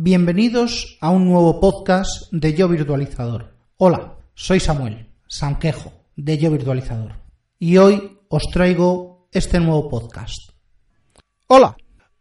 Bienvenidos a un nuevo podcast de Yo Virtualizador. Hola, soy Samuel Sanquejo de Yo Virtualizador y hoy os traigo este nuevo podcast. Hola,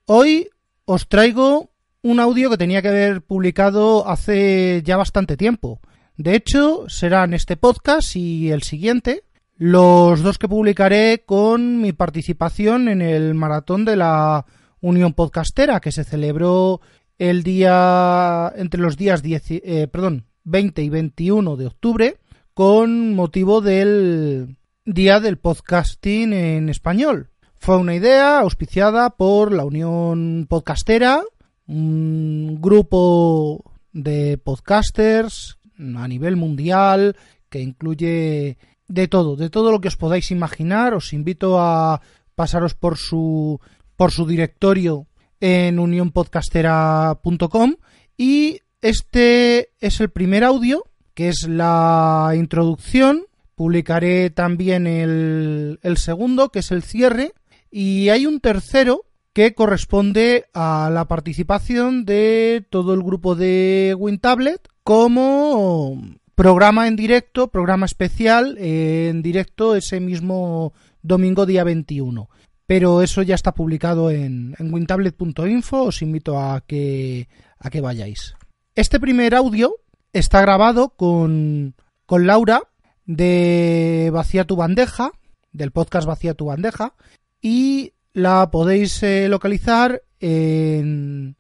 hoy os traigo un audio que tenía que haber publicado hace ya bastante tiempo. De hecho, serán este podcast y el siguiente, los dos que publicaré con mi participación en el maratón de la Unión Podcastera que se celebró el día entre los días 10, eh, perdón, 20 y 21 de octubre con motivo del Día del Podcasting en Español. Fue una idea auspiciada por la Unión Podcastera, un grupo de podcasters a nivel mundial que incluye de todo, de todo lo que os podáis imaginar. Os invito a pasaros por su por su directorio en unionpodcastera.com y este es el primer audio, que es la introducción. Publicaré también el, el segundo, que es el cierre. Y hay un tercero que corresponde a la participación de todo el grupo de WinTablet como programa en directo, programa especial en directo ese mismo domingo día 21 pero eso ya está publicado en, en wintablet.info, os invito a que, a que vayáis. Este primer audio está grabado con, con Laura de Vacía tu bandeja, del podcast Vacía tu bandeja, y la podéis eh, localizar en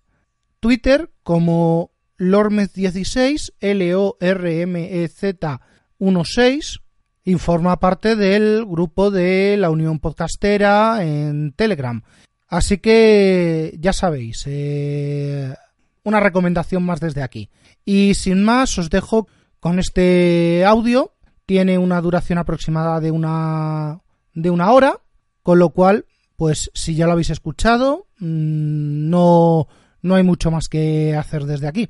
Twitter como Lormez16, L-O-R-M-E-Z 16 informa parte del grupo de la Unión Podcastera en Telegram. Así que ya sabéis, eh, una recomendación más desde aquí. Y sin más, os dejo con este audio. Tiene una duración aproximada de una, de una hora, con lo cual, pues si ya lo habéis escuchado, mm, no, no hay mucho más que hacer desde aquí.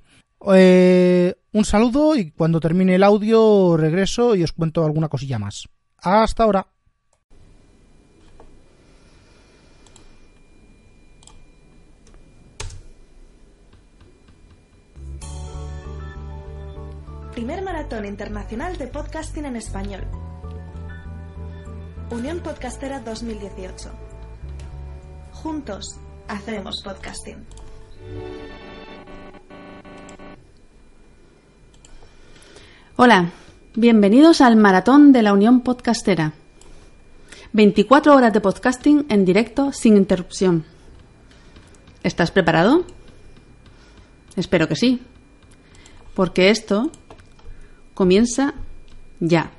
Eh, un saludo y cuando termine el audio regreso y os cuento alguna cosilla más. Hasta ahora. Primer Maratón Internacional de Podcasting en Español. Unión Podcastera 2018. Juntos hacemos podcasting. Hola, bienvenidos al Maratón de la Unión Podcastera. 24 horas de podcasting en directo sin interrupción. ¿Estás preparado? Espero que sí, porque esto comienza ya.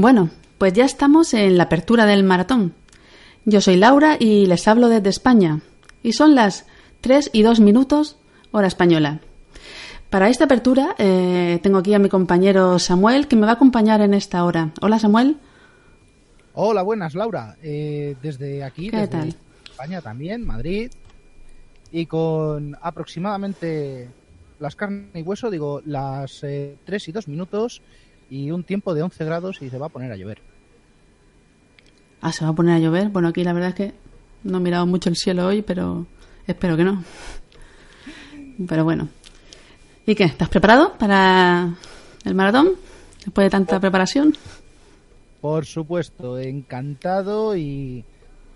Bueno, pues ya estamos en la apertura del maratón. Yo soy Laura y les hablo desde España. Y son las 3 y 2 minutos, hora española. Para esta apertura eh, tengo aquí a mi compañero Samuel que me va a acompañar en esta hora. Hola Samuel. Hola, buenas Laura. Eh, desde aquí, ¿Qué desde tal? España también, Madrid. Y con aproximadamente las carnes y hueso, digo, las eh, 3 y 2 minutos y un tiempo de 11 grados y se va a poner a llover. Ah, se va a poner a llover. Bueno, aquí la verdad es que no he mirado mucho el cielo hoy, pero espero que no. Pero bueno. ¿Y qué? ¿Estás preparado para el maratón? Después de tanta preparación. Por supuesto, encantado y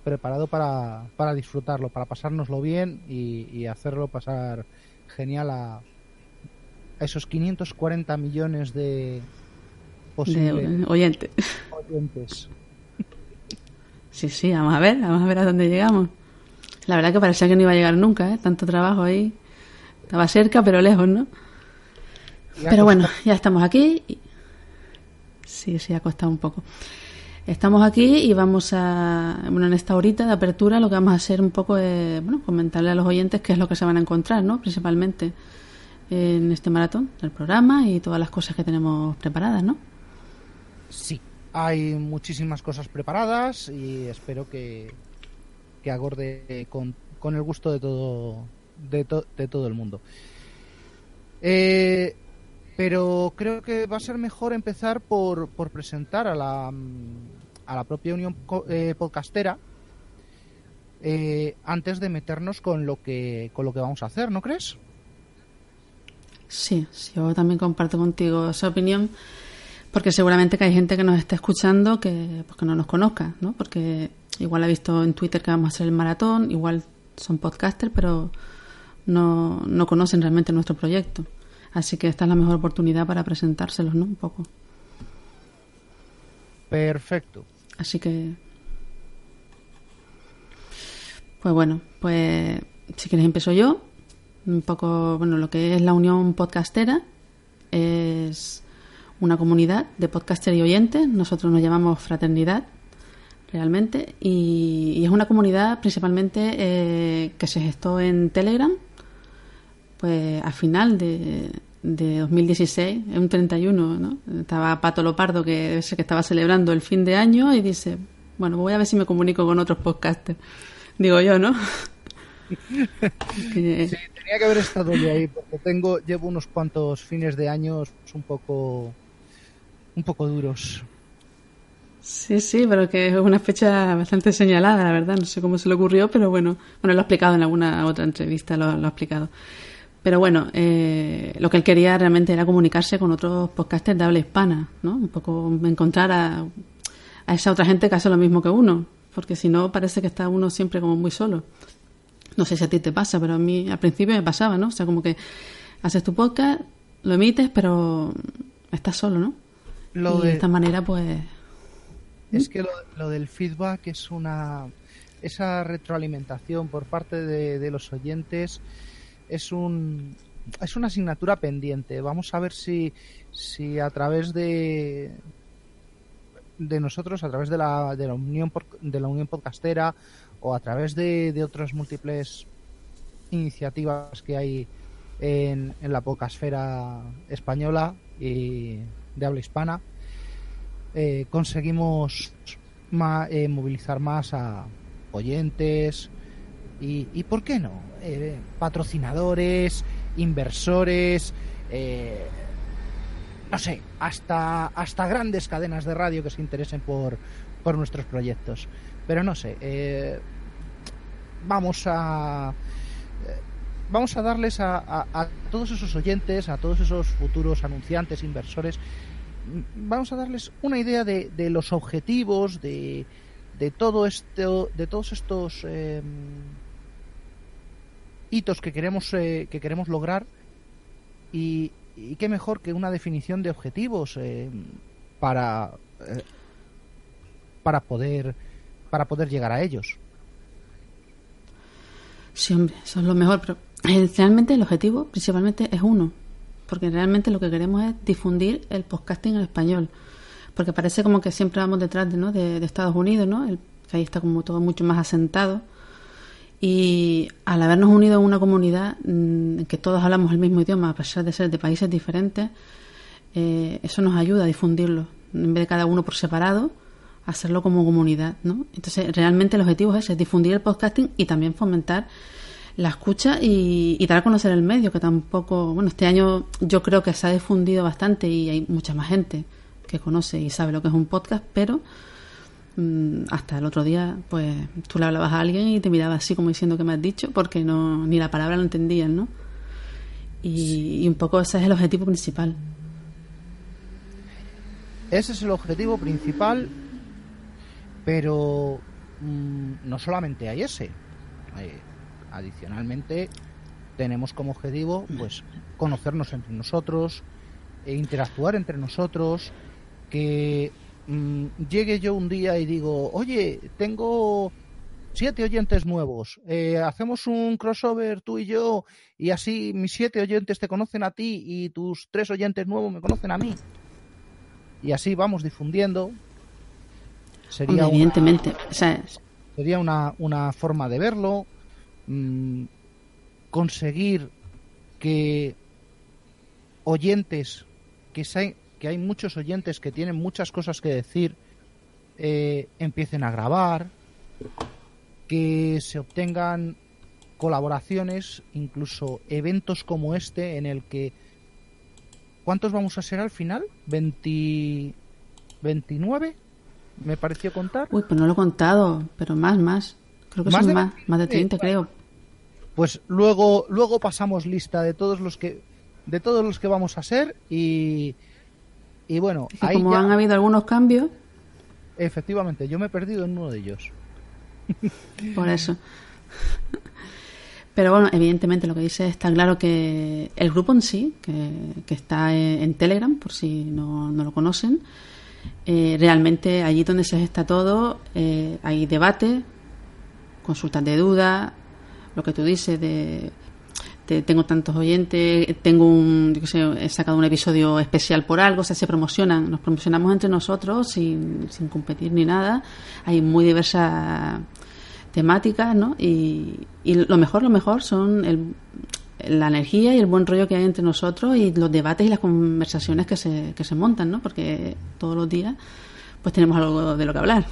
preparado para, para disfrutarlo, para pasárnoslo bien y, y hacerlo pasar genial a, a esos 540 millones de oyente. oyentes. Sí, sí, vamos a ver, vamos a ver a dónde llegamos. La verdad que parecía que no iba a llegar nunca, ¿eh? Tanto trabajo ahí. Estaba cerca, pero lejos, ¿no? Pero bueno, ya estamos aquí. y- Sí, sí, ha costado un poco. Estamos aquí y vamos a, bueno, en esta horita de apertura lo que vamos a hacer un poco es, bueno, comentarle a los oyentes qué es lo que se van a encontrar, ¿no? Principalmente en este maratón, el programa y todas las cosas que tenemos preparadas, ¿no? Sí, hay muchísimas cosas preparadas y espero que, que agorde con, con el gusto de todo, de, to- de todo el mundo. Eh, pero creo que va a ser mejor empezar por, por presentar a la, a la propia Unión Co- eh, Podcastera eh, antes de meternos con lo que con lo que vamos a hacer, ¿no crees? Sí, sí, yo también comparto contigo esa opinión, porque seguramente que hay gente que nos está escuchando que, pues, que no nos conozca, ¿no? Porque igual ha visto en Twitter que vamos a hacer el maratón, igual son podcasters, pero no, no conocen realmente nuestro proyecto. Así que esta es la mejor oportunidad para presentárselos, ¿no? Un poco. Perfecto. Así que. Pues bueno, pues si quieres empiezo yo. Un poco, bueno, lo que es la Unión Podcastera es una comunidad de podcasters y oyentes. Nosotros nos llamamos Fraternidad, realmente. Y, es una comunidad principalmente eh, que se gestó en Telegram, pues a final de, de 2016, en un 31, ¿no? Estaba Pato Lopardo, que debe ser que estaba celebrando el fin de año, y dice, bueno, voy a ver si me comunico con otros podcasters. Digo yo, ¿no? Sí, tenía que haber estado yo ahí porque tengo llevo unos cuantos fines de años un poco un poco duros. Sí, sí, pero que es una fecha bastante señalada, la verdad. No sé cómo se le ocurrió, pero bueno, bueno, lo ha explicado en alguna otra entrevista, lo, ha explicado. Pero bueno, eh, lo que él quería realmente era comunicarse con otros podcasters de habla hispana, ¿no? Un poco encontrar a, a esa otra gente que hace lo mismo que uno, porque si no parece que está uno siempre como muy solo. No sé si a ti te pasa, pero a mí al principio me pasaba, ¿no? O sea, como que haces tu podcast, lo emites, pero estás solo, ¿no? Lo y de- de esta manera, pues, Es que lo, lo del feedback es una esa retroalimentación por parte de, de los oyentes es un es una asignatura pendiente. Vamos a ver si si a través de de nosotros, a través de la, de la unión de la unión podcastera o a través de, de otras múltiples iniciativas que hay en, en la podcastfera española y de habla hispana, eh, conseguimos eh, movilizar más a oyentes y, y ¿por qué no? Eh, patrocinadores, inversores, no sé, hasta, hasta grandes cadenas de radio que se interesen por, por nuestros proyectos. Pero no sé, vamos a vamos a darles a, a- todos esos oyentes, a todos esos futuros anunciantes, inversores, mm, vamos a darles una idea de, de los objetivos, de, de todo esto, de todos estos eh, hitos que queremos eh, que queremos lograr y, y qué mejor que una definición de objetivos eh, para para poder para poder llegar a ellos. Sí, hombre, eso es lo mejor, pero realmente el objetivo principalmente es uno, porque realmente lo que queremos es difundir el podcasting en español, porque parece como que siempre vamos detrás de, ¿no? de, Estados Unidos, ¿no? El, que ahí está como todo mucho más asentado. Y al habernos unido en una comunidad mm, en que todos hablamos el mismo idioma, a pesar de ser de países diferentes, eh, eso nos ayuda a difundirlo. En vez de cada uno por separado, hacerlo como comunidad, ¿no? Entonces, realmente el objetivo es ese, difundir el podcasting y también fomentar la escucha y, dar a conocer el medio, que tampoco, bueno, este año yo creo que se ha difundido bastante y hay mucha más gente que conoce y sabe lo que es un podcast, pero mm, hasta el otro día, pues tú le hablabas a alguien y te miraba así como diciendo que me has dicho, porque no ni la palabra lo entendían, ¿no? Y, y un poco ese es el objetivo principal. Ese es el objetivo principal, pero mm, no solamente hay ese. Adicionalmente, tenemos como objetivo pues conocernos entre nosotros, e interactuar entre nosotros, que mm, llegue yo un día y digo, oye, tengo siete oyentes nuevos, eh, hacemos un crossover tú y yo y así mis siete oyentes te conocen a ti y tus tres oyentes nuevos me conocen a mí y así vamos difundiendo. Sería evidentemente, sería una, una, forma de verlo, mm, conseguir que oyentes, que, hay, que hay muchos oyentes que tienen muchas cosas que decir, eh, empiecen a grabar, que se obtengan colaboraciones, incluso eventos como este en el que ¿Cuántos vamos a ser al final? ¿20... ¿29? Me pareció contar. Uy, pues no lo he contado, pero más, más. Creo que son de... más, más de 30, creo. Pues luego, luego pasamos lista de todos los que de todos los que vamos a ser y y bueno, ahí como han habido algunos cambios. Efectivamente, yo me he perdido en uno de ellos. Por eso. Pero bueno, evidentemente lo que dice está claro que el grupo en sí, que, está en, Telegram, por si no, no lo conocen, eh, realmente allí donde se está todo, eh, hay debate, consultas de dudas, lo que tú dices de, tengo tantos oyentes, tengo un, yo sé, he sacado un episodio especial por algo, o sea, se promocionan, nos promocionamos entre nosotros sin, sin competir ni nada. Hay muy diversas temáticas, ¿no? Y, lo mejor, lo mejor son el, la energía y el buen rollo que hay entre nosotros y los debates y las conversaciones que se, que se montan, ¿no? Porque todos los días pues tenemos algo de lo que hablar.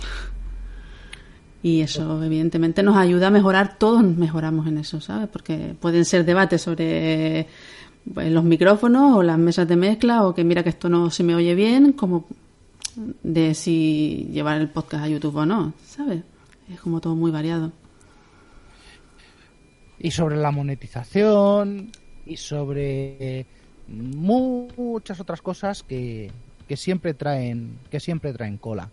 Y eso, evidentemente, nos ayuda a mejorar, todos mejoramos en eso, ¿sabes? Porque pueden ser debates sobre pues, los micrófonos o las mesas de mezcla o que mira que esto no se me oye bien, como de si llevar el podcast a YouTube o no, ¿sabes? Es como todo muy variado. Y sobre la monetización y sobre muchas otras cosas que, que siempre traen que siempre traen cola.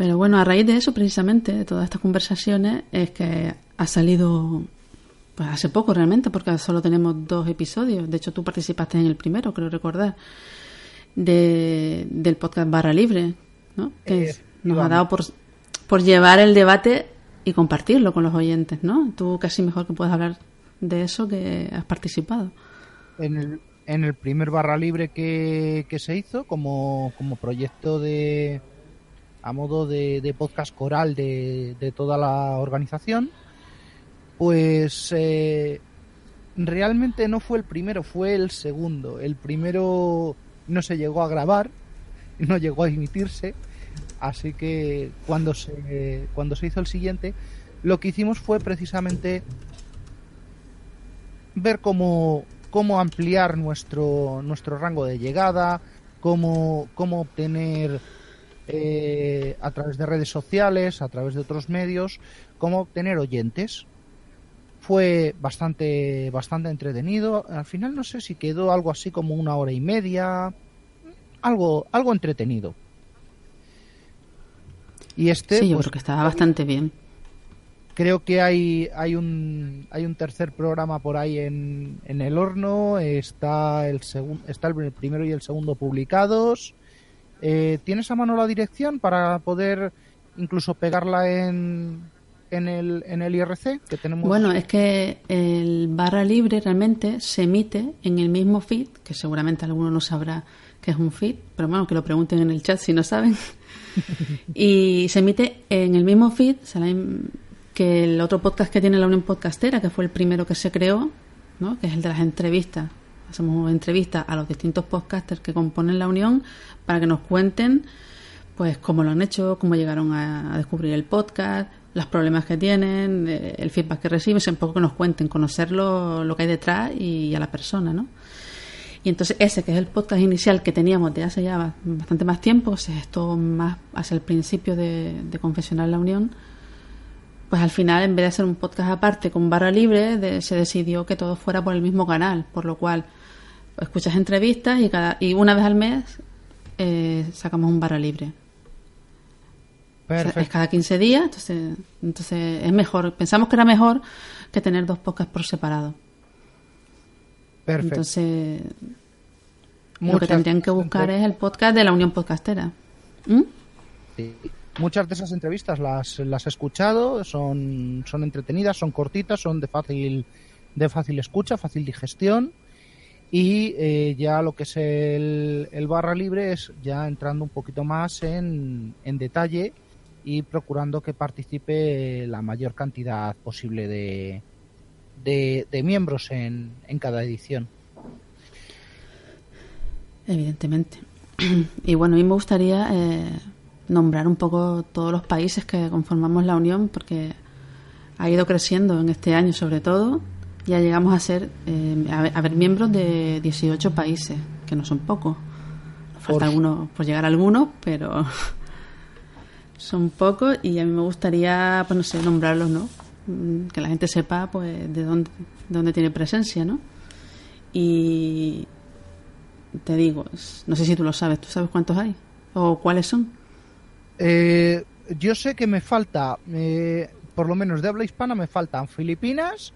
Pero bueno, a raíz de eso, precisamente, de todas estas conversaciones, es que ha salido pues hace poco realmente, porque solo tenemos dos episodios. De hecho, tú participaste en el primero, creo recordar, de, del podcast Barra Libre, ¿no? Que nos ha dado por, por llevar el debate y compartirlo con los oyentes, ¿no? Tú casi mejor que puedes hablar de eso que has participado. En el, en el primer barra libre que, que se hizo como, como proyecto de a modo de, podcast coral de, de, toda la organización, pues eh, realmente no fue el primero, fue el segundo. El primero no se llegó a grabar, no llegó a emitirse, Así que cuando se, cuando se hizo el siguiente, lo que hicimos fue precisamente ver cómo, cómo ampliar nuestro, nuestro rango de llegada, cómo, cómo obtener eh, a través de redes sociales, a través de otros medios, cómo obtener oyentes. Fue bastante, bastante entretenido. Al final no sé si quedó algo así como una hora y media. Algo, algo entretenido. Y este, sí, yo pues, creo que estaba bastante bien. Creo que hay, hay, un, hay un tercer programa por ahí en, en el horno. Está el, está el primero y el segundo publicados. Eh, ¿Tienes a mano la dirección para poder incluso pegarla en, en el, en el IRC que tenemos? Bueno, es que el barra libre realmente se emite en el mismo feed, que seguramente alguno no sabrá que es un feed, pero bueno, que lo pregunten en el chat si no saben. y se emite en el mismo feed que el otro podcast que tiene la Unión Podcastera, que fue el primero que se creó, ¿no? que es el de las entrevistas. Hacemos entrevistas a los distintos podcasters que componen la Unión para que nos cuenten pues cómo lo han hecho, cómo llegaron a, descubrir el podcast, los problemas que tienen, eh, el feedback que reciben, un poco que nos cuenten, conocer lo, que hay detrás y a la persona, ¿no? Y entonces ese, que es el podcast inicial que teníamos de hace ya bastante más tiempo, o sea, esto más hacia el principio de, de Confesional La Unión, pues al final, en vez de hacer un podcast aparte con barra libre, se decidió que todo fuera por el mismo canal, por lo cual escuchas entrevistas y, cada, y una vez al mes eh, sacamos un barra libre. es cada 15 días, entonces, entonces es mejor. Pensamos que era mejor que tener dos podcasts por separado. Perfecto. Entonces, lo que tendrían que buscar es el podcast de la Unión Podcastera. ¿Mm? Sí. Muchas de esas entrevistas las, las he escuchado, son, son entretenidas, son cortitas, son de fácil, de fácil escucha, fácil digestión. Y eh, ya lo que es el, barra libre es ya entrando un poquito más en, en detalle y procurando que participe la mayor cantidad posible de, de, miembros en, en cada edición. Evidentemente. Y bueno, a mí me gustaría eh, nombrar un poco todos los países que conformamos la Unión, porque ha ido creciendo en este año sobre todo. Ya llegamos a ser, eh, a, ver, miembros de 18 países, que no son pocos. falta algunos, por llegar a algunos, pero son pocos y a mí me gustaría, pues no sé, nombrarlos, ¿no? Mm, que la gente sepa pues de dónde, dónde tiene presencia, ¿no? Y te digo, no sé si tú lo sabes, ¿tú sabes cuántos hay? ¿O cuáles son? Eh, yo sé que me falta, eh, por lo menos de habla hispana, me faltan Filipinas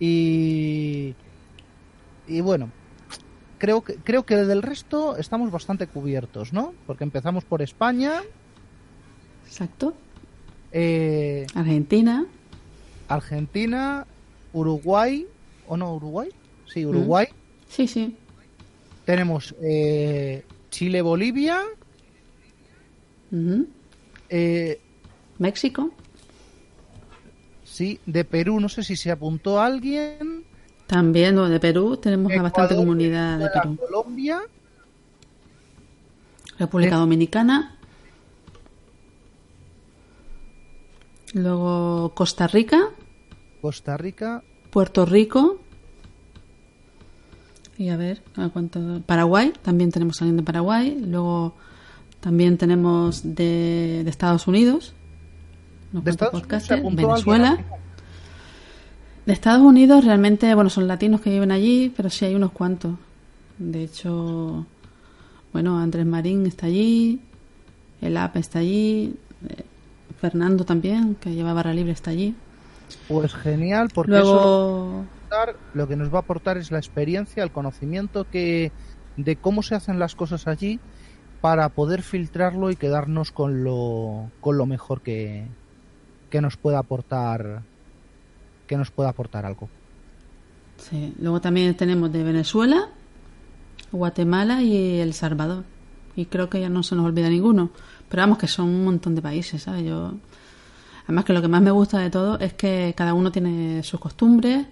y. Y bueno, creo que, creo que del resto estamos bastante cubiertos, ¿no? Porque empezamos por España. Exacto. Eh, Argentina. Argentina, Uruguay, ¿o no Uruguay? Sí, Uruguay. Sí, sí. Tenemos eh, Chile, Bolivia. eh, México. Sí, de Perú no sé si se apuntó alguien. También, de Perú tenemos bastante comunidad de Perú. Colombia. República Dominicana. Luego Costa Rica. Costa Rica. Puerto Rico. Y a ver, ¿a cuánto? Paraguay, también tenemos alguien de Paraguay. Luego también tenemos de, Estados Unidos. ¿De Estados Unidos Venezuela. De Estados Unidos realmente, bueno, son latinos que viven allí, pero sí hay unos cuantos. De hecho, bueno, Andrés Marín está allí, el AP está allí, eh, Fernando también, que lleva barra libre, está allí. Pues genial, porque Luego... lo que nos va a aportar es la experiencia, el conocimiento que de cómo se hacen las cosas allí para poder filtrarlo y quedarnos con lo, con lo mejor que, que nos pueda aportar que nos pueda aportar algo. Sí. Luego también tenemos de Venezuela, Guatemala y El Salvador. Y creo que ya no se nos olvida ninguno. Pero vamos, que son un montón de países, ¿sabes? Yo... Además que lo que más me gusta de todo es que cada uno tiene sus costumbres,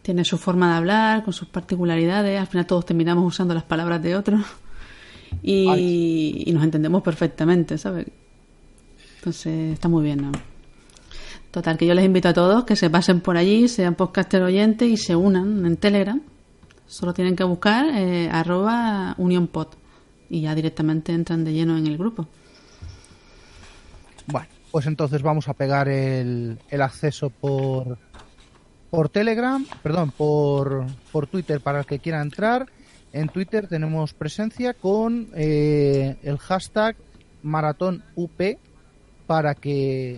tiene su forma de hablar, con sus particularidades. Al final todos terminamos usando las palabras de otros y, nos entendemos perfectamente, ¿sabes? Entonces está muy bien, ¿no? Total, que yo les invito a todos que se pasen por allí, sean podcaster oyentes y se unan en Telegram. Solo tienen que buscar eh, arroba unionpod y ya directamente entran de lleno en el grupo. Bueno, pues entonces vamos a pegar el, el acceso por, por Telegram, perdón, por, por Twitter para el que quiera entrar. En Twitter tenemos presencia con eh, el hashtag MaratónUP para que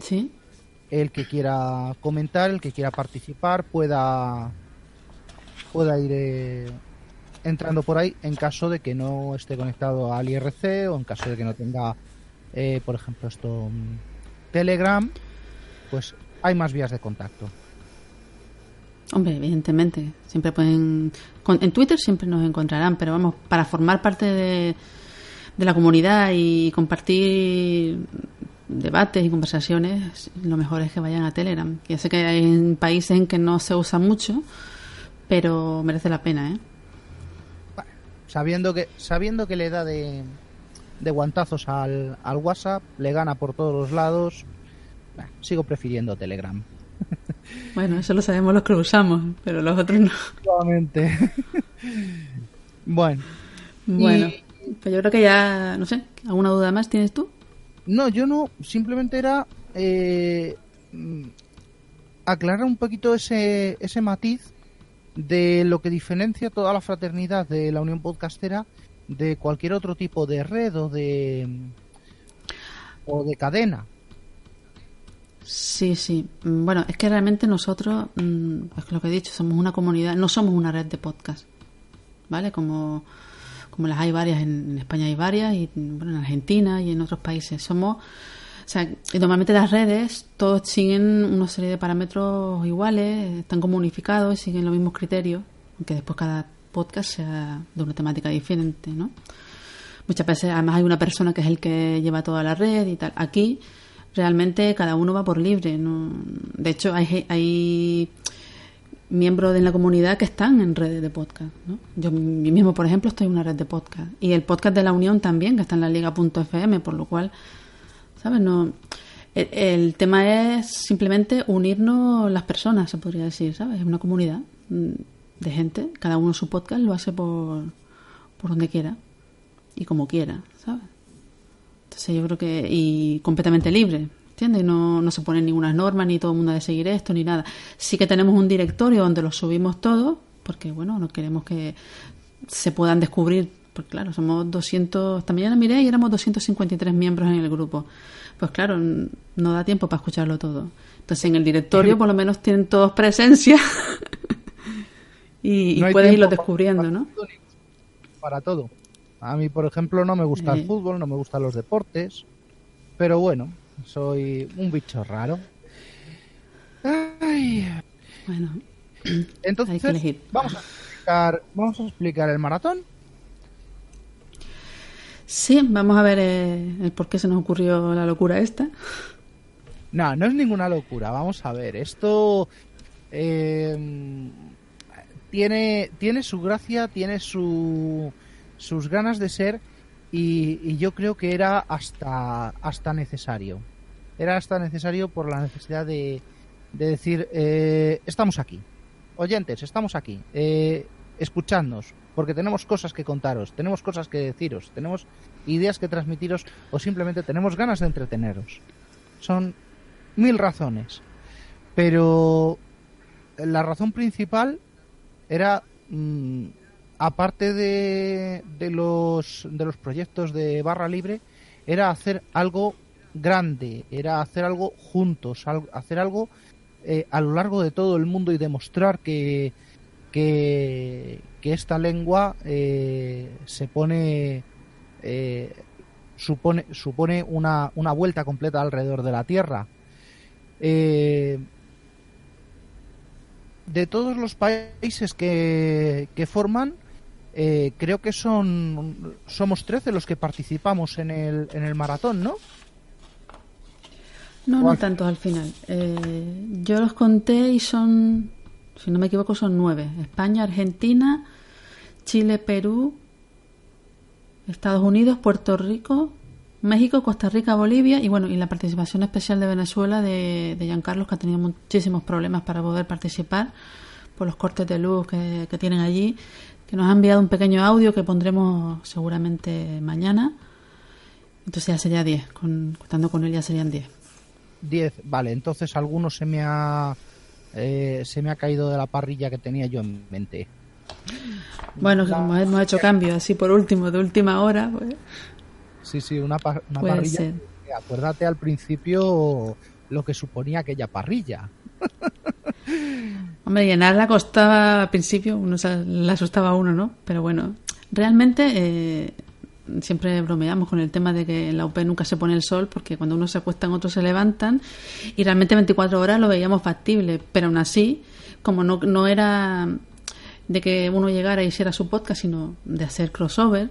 el que quiera comentar, el que quiera participar pueda pueda ir eh, entrando por ahí en caso de que no esté conectado al IRC o en caso de que no tenga eh, por ejemplo, esto mm, Telegram, pues hay más vías de contacto. Hombre, evidentemente, siempre pueden... En Twitter siempre nos encontrarán, pero vamos, para formar parte de, de la comunidad y compartir debates y conversaciones, lo mejor es que vayan a Telegram. Ya sé que hay países en que no se usa mucho, pero merece la pena, ¿eh? Sabiendo que, sabiendo que le da de, de guantazos al, al WhatsApp, le gana por todos los lados, sigo prefiriendo Telegram. Bueno, eso lo sabemos los que lo usamos, pero los otros no. bueno. Bueno, pues yo creo que ya, no sé, ¿alguna duda más tienes tú? No, yo no, simplemente era eh, aclarar un poquito ese, ese matiz de lo que diferencia toda la fraternidad de la Unión Podcastera de cualquier otro tipo de red o de o de cadena. Sí, sí. Bueno, es que realmente nosotros, mm, es lo que he dicho, somos una comunidad, no somos una red de podcast, ¿vale? Como como las hay varias, en, España hay varias, y bueno, en Argentina y en otros países. Somos, o sea, normalmente las redes todos siguen una serie de parámetros iguales, están como unificados, siguen los mismos criterios, aunque después cada podcast sea de una temática diferente, ¿no? Muchas veces además hay una persona que es el que lleva toda la red y tal. Aquí realmente cada uno va por libre. ¿no? De hecho, hay, hay miembros de la comunidad que están en redes de podcast. ¿no? Yo mismo, por ejemplo, estoy en una red de podcast. Y el podcast de la Unión también, que está en la liga.fm, por lo cual, ¿sabes? No, el, tema es simplemente unirnos las personas, se podría decir, ¿sabes? Es una comunidad mm, de gente, cada uno su podcast lo hace por, por donde quiera y como quiera, ¿sabes? Entonces yo creo que, y completamente libre, ¿Entiendes? No, no se ponen ninguna norma, ni todo el mundo ha de seguir esto, ni nada. Sí que tenemos un directorio donde lo subimos todo, porque, bueno, no queremos que se puedan descubrir, porque, claro, somos 200, esta mañana miré y éramos 253 miembros en el grupo. Pues, claro, no da tiempo para escucharlo todo. Entonces, en el directorio, por lo menos, tienen todos presencia y, puedes irlo descubriendo, ¿no? Para todo. A mí, por ejemplo, no me gusta el fútbol, no me gustan los deportes, pero bueno, soy un bicho raro. Bueno, entonces vamos a explicar, vamos a explicar el maratón. Sí, vamos a ver eh, el por qué se nos ocurrió la locura esta. No, no es ninguna locura. Vamos a ver, esto eh, tiene tiene su gracia, tiene su sus ganas de ser y, yo creo que era hasta, hasta necesario. Era hasta necesario por la necesidad de, de decir, eh, estamos aquí. Oyentes, estamos aquí. Eh, escuchadnos, porque tenemos cosas que contaros, tenemos cosas que deciros, tenemos ideas que transmitiros o simplemente tenemos ganas de entreteneros. Son mil razones. Pero la razón principal era mm, aparte de, de, los, de los proyectos de barra libre, era hacer algo grande, era hacer algo juntos, hacer algo eh, a lo largo de todo el mundo y demostrar que, que, esta lengua eh, se pone eh, supone supone una, una vuelta completa alrededor de la Tierra. de todos los países que, que forman, eh, creo que son somos 13 los que participamos en el, en el maratón, ¿no? No, no tantos al final. Eh, yo los conté y son, si no me equivoco, son nueve. España, Argentina, Chile, Perú, Estados Unidos, Puerto Rico, México, Costa Rica, Bolivia y bueno, y la participación especial de Venezuela de, de Giancarlos, que ha tenido muchísimos problemas para poder participar por los cortes de luz que, que tienen allí que nos ha enviado un pequeño audio que pondremos seguramente mañana. Entonces ya sería 10, contando con él ya serían 10. 10, vale, entonces alguno se me ha eh, se me ha caído de la parrilla que tenía yo en mente. Bueno, como hemos hecho cambios así por último, de última hora, pues... Sí, sí, una, una parrilla. Acuérdate al principio lo que suponía aquella parrilla. Hombre, llenarla costaba al principio, uno le asustaba a uno, ¿no? Pero bueno, realmente eh, siempre bromeamos con el tema de que en la UP nunca se pone el sol porque cuando uno se acuesta otros se levantan y realmente 24 horas lo veíamos factible, pero aún así, como no, era de que uno llegara y hiciera su podcast, sino de hacer crossover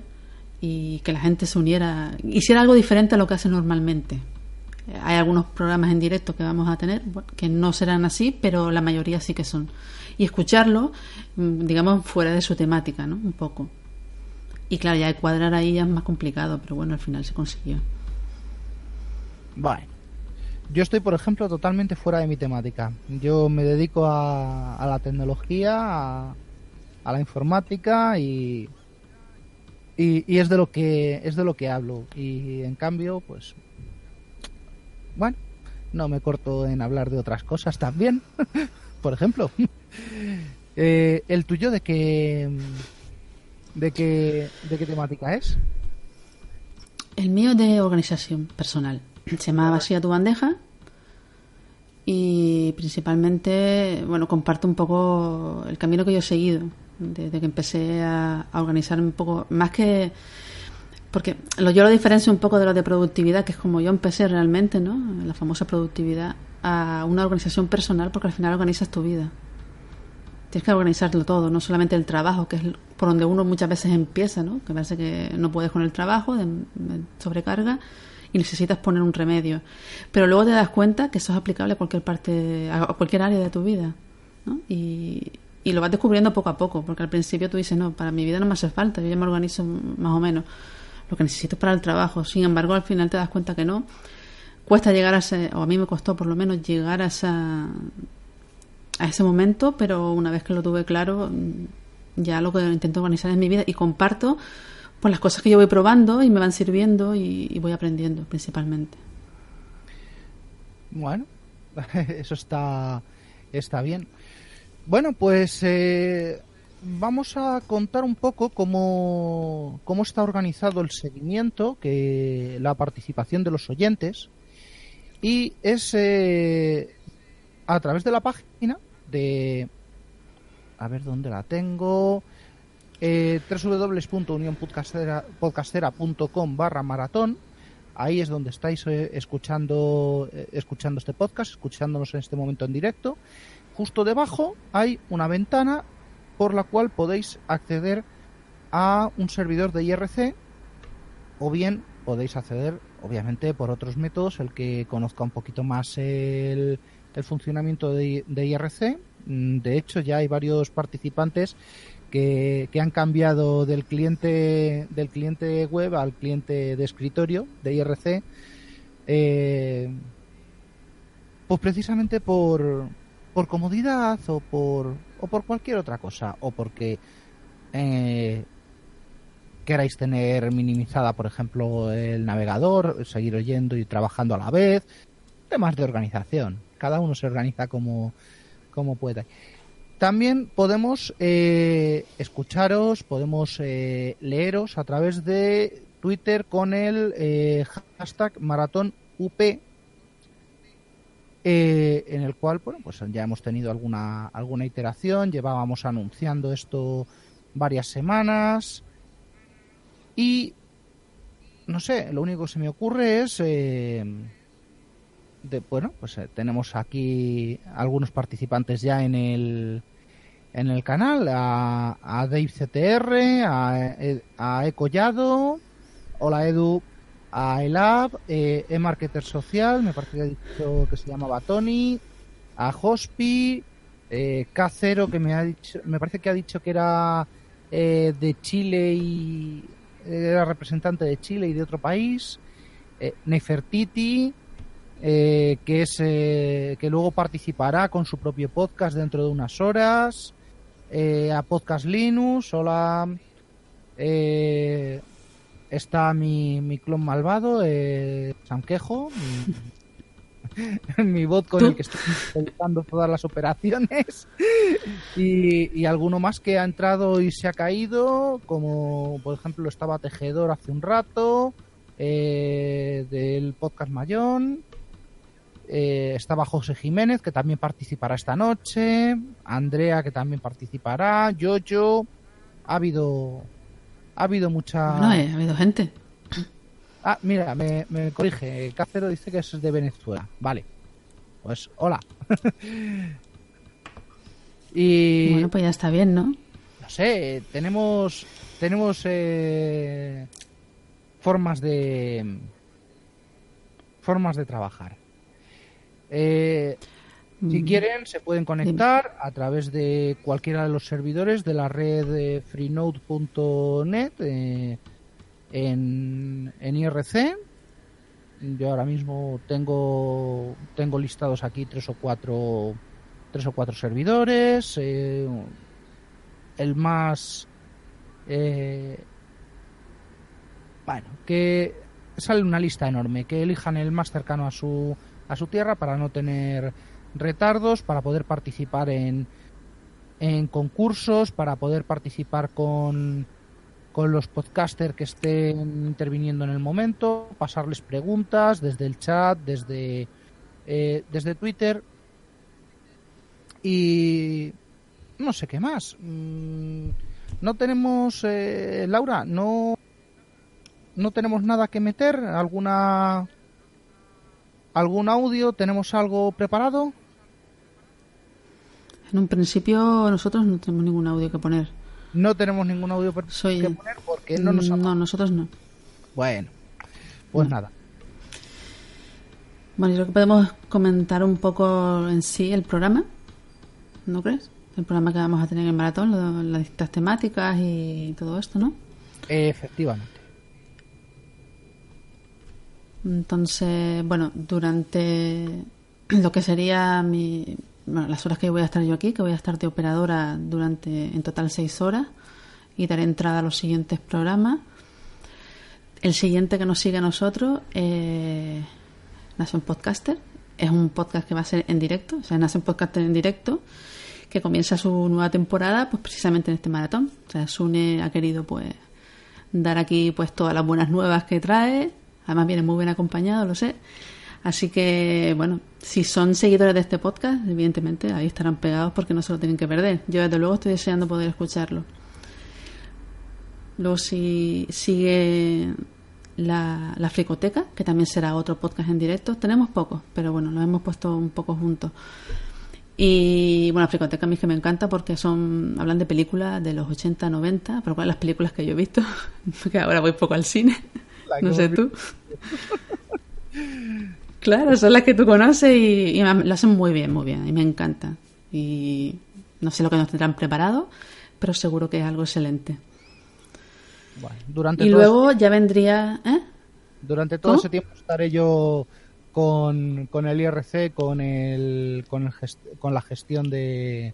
y que la gente se uniera, hiciera algo diferente a lo que hace normalmente. Hay algunos programas en directo que vamos a tener que no serán así, pero la mayoría sí que son. Y escucarlo, mm, digamos, fuera de su temática, ¿no? Un poco. Y claro, ya cuadrar ahí ya es más complicado, pero bueno, al final se consiguió. Vale. Yo estoy, por ejemplo, totalmente fuera de mi temática. Yo me dedico a, a la tecnología, a, a, la informática y, y, y, es de lo que es de lo que hablo. Y en cambio, pues bueno, no me corto en hablar de otras cosas también. por ejemplo, eh, el tuyo de qué de qué de qué temática es? El mío de organización personal. Se llama Vacía tu bandeja y principalmente, bueno, comparto un poco el camino que yo he seguido desde que empecé a, a organizarme un poco, más que porque lo, yo lo diferencio un poco de lo de productividad, que es como yo empecé realmente, ¿no? La famosa productividad, a una organización personal, porque al final organizas tu vida. Tienes que organizarlo todo, no solamente el trabajo, que es por donde uno muchas veces empieza, ¿no? Que parece que no puedes con el trabajo, de, sobrecarga, y necesitas poner un remedio. Pero luego te das cuenta que eso es aplicable a cualquier parte, a cualquier área de tu vida. Y, y lo vas descubriendo poco a poco, porque al principio tú dices, no, para mi vida no me hace falta, yo ya me organizo más o menos lo que necesito para el trabajo. Sin embargo, al final te das cuenta que no. Cuesta llegar a ese, o a mí me costó por lo menos llegar a esa a ese momento, pero una vez que lo tuve claro, ya lo que intento organizar en mi vida y comparto pues las cosas que yo voy probando y me van sirviendo y, y voy aprendiendo principalmente. Bueno, eso está está bien. Bueno, pues eh, vamos a contar un poco cómo, cómo está organizado el seguimiento, que la participación de los oyentes. Y es eh, a través de la página de... A ver dónde la tengo. Eh, www.unionpodcastera.com barra maratón. Ahí es donde estáis eh, escuchando, eh, escuchando este podcast, escuchándonos en este momento en directo. Justo debajo hay una ventana por la cual podéis acceder a un servidor de IRC o bien podéis acceder obviamente por otros métodos el que conozca un poquito más el, el funcionamiento de, IRC mm, de hecho ya hay varios participantes que, que, han cambiado del cliente del cliente web al cliente de escritorio de IRC eh, pues precisamente por por comodidad o por o por cualquier otra cosa, o porque eh, queráis tener minimizada, por ejemplo, el navegador, seguir oyendo y trabajando a la vez, temas de organización. Cada uno se organiza como, como puede. También podemos eh, escucharos, podemos eh, leeros a través de Twitter con el eh, hashtag maratón UP eh, en el cual bueno pues ya hemos tenido alguna alguna iteración llevábamos anunciando esto varias semanas y no sé lo único que se me ocurre es eh, bueno pues eh, tenemos aquí algunos participantes ya en el en el canal a, a Dave CTR a, a Ecollado hola Edu a Elab, eh, e-marketer social, me parece que ha dicho que se llamaba Tony, a Hospi, eh, K0 que me ha dicho, me parece que ha dicho que era eh, de Chile y era representante de Chile y de otro país, eh, Nefertiti, eh, que es eh, que luego participará con su propio podcast dentro de unas horas, a Podcast Linux, hola. Eh, está mi, mi clon malvado, eh, Sanquejo, mi, mi, bot con ¿Tú? el que estoy realizando todas las operaciones, y, y, alguno más que ha entrado y se ha caído, como por ejemplo estaba Tejedor hace un rato, eh, del podcast Mayón. Eh, estaba José Jiménez, que también participará esta noche. Andrea, que también participará. Yoyo. Ha habido ha habido mucha... No, eh, ha habido gente. Ah, mira, me, me corrige. Cácero dice que es de Venezuela. Vale. Pues hola. y Bueno, pues ya está bien, ¿no? no sé, tenemos tenemos eh, formas de formas de trabajar. Eh, si quieren, se pueden conectar a través de cualquiera de los servidores de la red de freenode.net eh, en, en IRC. Yo ahora mismo tengo tengo listados aquí tres o cuatro tres o cuatro servidores. eh, el más eh, bueno que sale una lista enorme que elijan el más cercano a su a su tierra para no tener retardos para poder participar en en concursos para poder participar con con los podcasters que estén interviniendo en el momento pasarles preguntas desde el chat desde eh, desde Twitter y no sé qué más. Mm, No tenemos, eh, Laura, no, no tenemos nada que meter. ¿Alguna, algún audio? ¿Tenemos algo preparado? En un principio nosotros no tenemos ningún audio que poner. No tenemos ningún audio Soy- que poner porque no nos ha- no, nosotros no. Bueno, pues nada. Bueno, yo creo que podemos comentar un poco en sí el programa, ¿no crees? El programa que vamos a tener en el maratón, lo- las distintas temáticas y todo esto, ¿no? Efectivamente. Entonces, bueno, durante lo que sería mi, bueno, las horas que voy a estar yo aquí, que voy a estar de operadora durante en total seis horas y daré entrada a los siguientes programas. El siguiente que nos sigue a nosotros eh, Nace un Podcaster. Es un podcast que va a ser en directo, o sea, Nace un Podcaster en directo, que comienza su nueva temporada pues precisamente en este maratón. O sea, Sune ha querido pues dar aquí pues todas las buenas nuevas que trae. Además viene muy bien acompañado, lo sé. Así que, bueno, si son seguidores de este podcast, evidentemente ahí estarán pegados porque no se lo tienen que perder. Yo desde luego estoy deseando poder escucharlo. Luego si sigue la, la Fricoteca, que también será otro podcast en directo. Tenemos pocos, pero bueno, los hemos puesto un poco juntos. Y bueno, la Fricoteca a mí es que me encanta porque son hablan de películas de los 80, 90, pero cuáles las películas que yo he visto, que ahora voy poco al cine. La no sé tú. Claro, son las que tú conoces y, lo hacen muy bien, muy bien, y me encanta. Y no sé lo que nos tendrán preparado, pero seguro que es algo excelente. Bueno, durante Y todo luego ya vendría... ¿eh? Durante todo ¿Cómo? ese tiempo estaré yo con, con el IRC, con el, con, el gest- con la gestión de,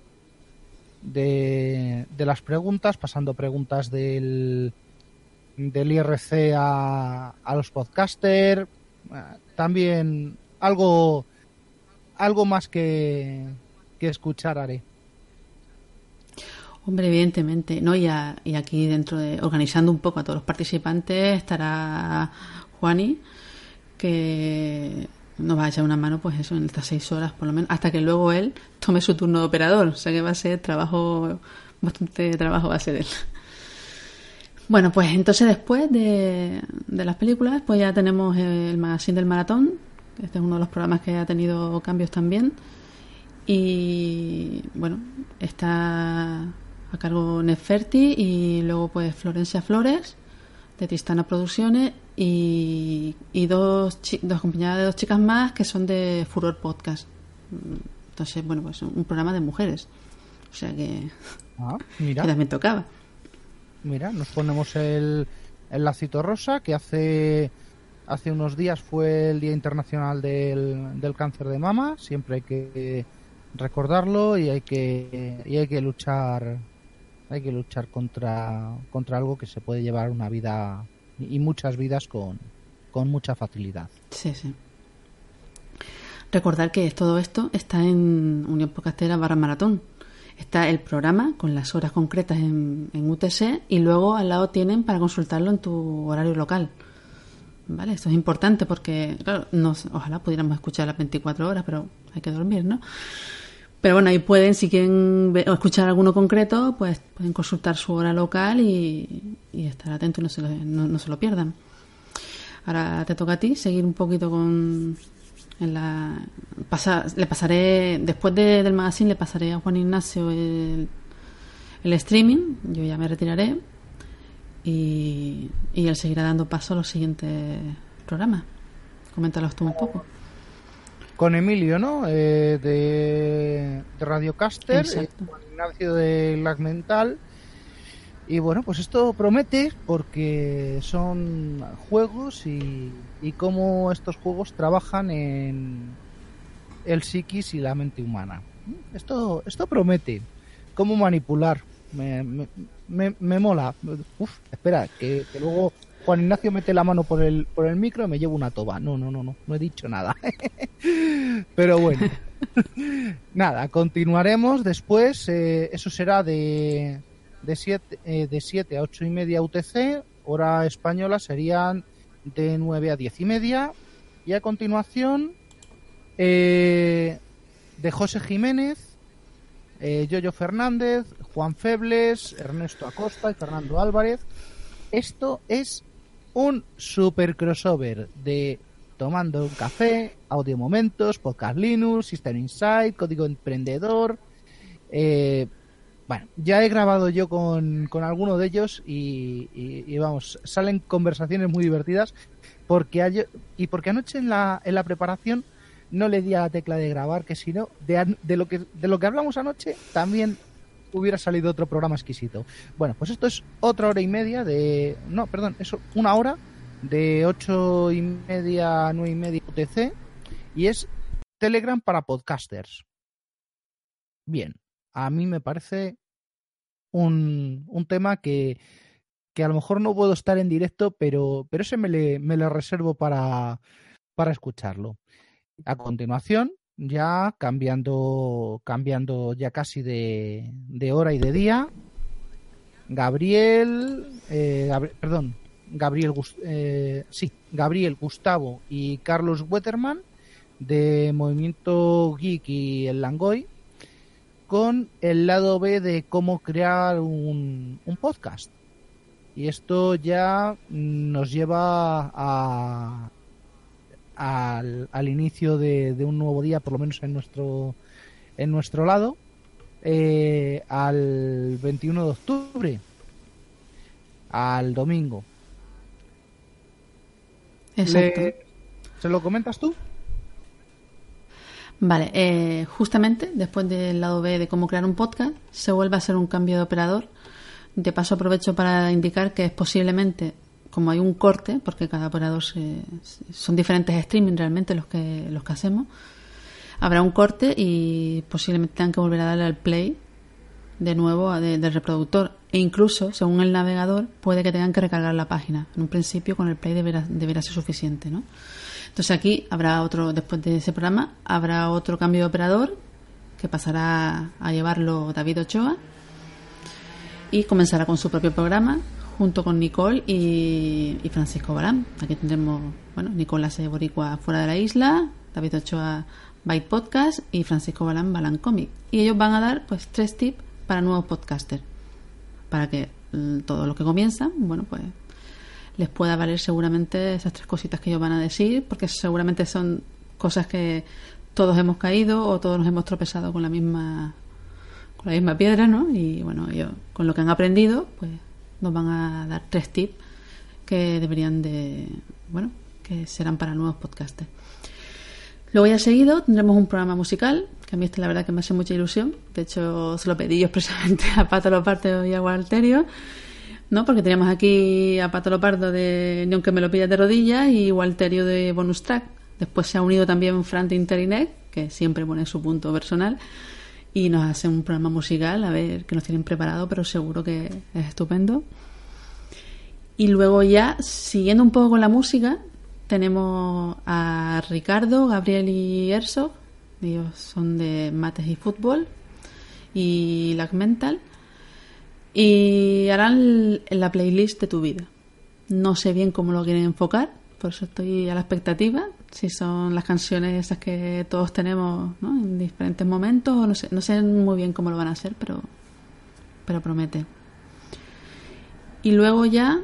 de, de las preguntas, pasando preguntas del, del IRC a, a los podcasters. También algo, algo más que, que escuchar haré. Hombre, evidentemente, ¿no? Y, a- y aquí dentro de, organizando un poco a todos los participantes, estará Juani, que nos va a echar una mano, pues eso, en estas seis horas por lo menos, hasta que luego él tome su turno de operador. O sea que va a ser trabajo, bastante trabajo va a ser él. Bueno, pues entonces después de, de las películas, pues ya tenemos el magazine del maratón. Este es uno de los programas que ha tenido cambios también. Y bueno, está a cargo Neferti y luego pues Florencia Flores de Tristana Producciones y, y dos, dos acompañadas de dos chicas más que son de Furor Podcast. Entonces, bueno, pues un programa de mujeres. O sea que, Ah, que mira. también tocaba. Mira, nos ponemos el, el lacito rosa que hace hace unos días fue el Día Internacional del, del Cáncer de Mama. Siempre hay que recordarlo y hay que y hay que luchar hay que luchar contra contra algo que se puede llevar una vida y muchas vidas con con mucha facilidad. Sí, sí. Recordar que todo esto está en Unión Podcastera barra maratón. Está el programa con las horas concretas en, en UTC y luego al lado tienen para consultarlo en tu horario local. ¿Vale? Esto es importante porque, claro, nos, ojalá pudiéramos escuchar las 24 horas, pero hay que dormir, ¿no? Pero bueno, ahí pueden, si quieren o escuchar alguno concreto, pues pueden consultar su hora local y, y estar atentos y no se, no, no se lo pierdan. Ahora te toca a ti seguir un poquito con... En la, pasa- le pasaré, después de- del magazine, le pasaré a Juan Ignacio el, el streaming. Yo ya me retiraré. Y, y él seguirá dando paso a los siguientes programas. Coméntalos tú un poco. Con Emilio, ¿no? Eh, de, de Radiocaster, eh, Ignacio de Lag Mental. Y bueno, pues esto promete porque son juegos y, y cómo estos juegos trabajan en el psiquis y la mente humana. Esto, esto promete. Cómo manipular. Me, me, me, me mola. Uf, espera, que, que luego Juan Ignacio mete la mano por el, por el micro y me llevo una toba. No, no, no, no, no he dicho nada. Pero bueno. Nada, continuaremos después. eh, eso será de de 7 eh, de siete a 8 y media UTC. Hora española serían de 9 a 10 y media. Y a continuación, eh, de José Jiménez, eh, Yoyo Fernández, Juan Febles, Ernesto Acosta y Fernando Álvarez. Esto es un super crossover de Tomando un café, Audio Momentos, Podcast Linux, System Insight, Código Emprendedor. Eh, bueno, ya he grabado yo con, con alguno de ellos y, vamos, salen conversaciones muy divertidas porque ayer- y porque anoche en la, en la preparación no le di a la tecla de grabar, que si no, de, de, lo que, de lo que hablamos anoche también hubiera salido otro programa exquisito. Bueno, pues esto es otra hora y media de... No, perdón, eso, una hora de ocho y media a nueve y media UTC y es Telegram para podcasters. Bien, a mí me parece un, un tema que, que a lo mejor no puedo estar en directo, pero, pero ese me le, me le reservo para, para escucharlo. A continuación, ya cambiando, cambiando ya casi de, de hora y de día, Gabriel, eh, perdón, Gabriel, eh, sí, Gabriel, Gustavo y Carlos Wetterman de Movimiento Geek y el Langoy con el lado B de cómo crear un, un podcast. Y esto ya nos lleva a, al, al inicio de, de un nuevo día, por lo menos en nuestro, en nuestro lado, eh, al 21 de octubre, al domingo. Exacto. Le- ¿Se lo comentas tú? Vale, eh, justamente después del lado B de cómo crear un podcast, se vuelve a hacer un cambio de operador. De paso aprovecho para indicar que es posiblemente, como hay un corte, porque cada operador se- son diferentes streaming realmente los que, los que hacemos, habrá un corte y posiblemente tengan que volver a darle al play de nuevo del reproductor. E incluso, según el navegador, puede que tengan que recargar la página. En un principio, con el play deberá, deberá ser suficiente, ¿no? Entonces aquí habrá otro, después de ese programa, habrá otro cambio de operador que pasará a llevarlo David Ochoa y comenzará con su propio programa junto con Nicole y, Francisco Barán. Aquí tendremos, bueno, Nicole hace Boricua fuera de la isla, David Ochoa Byte Podcast y Francisco Balán Balán Comic. Y ellos van a dar pues tres tips para nuevos podcasters. Para que mm, todos los que comienzan, bueno, pues les pueda valer seguramente esas tres cositas que ellos van a decir, porque seguramente son cosas que todos hemos caído o todos nos hemos tropezado con la misma con la misma piedra, ¿no? Y bueno, ellos con lo que han aprendido, pues nos van a dar tres tips que deberían de, bueno, que serán para nuevos podcasters. Luego ya seguido tendremos un programa musical, que a mí este la verdad que me hace mucha ilusión. De hecho, se lo pedí yo expresamente a Pato Lopardo y a Gualterio, ¿no? Porque teníamos aquí a Pato Lopardo de Ni aunque me lo pillas de rodillas y Gualterio de Bonus Track. Después se ha unido también Fran de Interinet, que siempre pone su punto personal, y nos hace un programa musical, a ver qué nos tienen preparado, pero seguro que es estupendo. Y luego ya, siguiendo un poco con la música, tenemos a Ricardo, Gabriel y Erso. Ellos son de Mates y Fútbol y Lag Mental. Y harán la playlist de tu vida. No sé bien cómo lo quieren enfocar, por eso estoy a la expectativa. si son las canciones esas que todos tenemos ¿no? en diferentes momentos o no sé, no sé muy bien cómo lo van a hacer, pero, pero promete. Y luego ya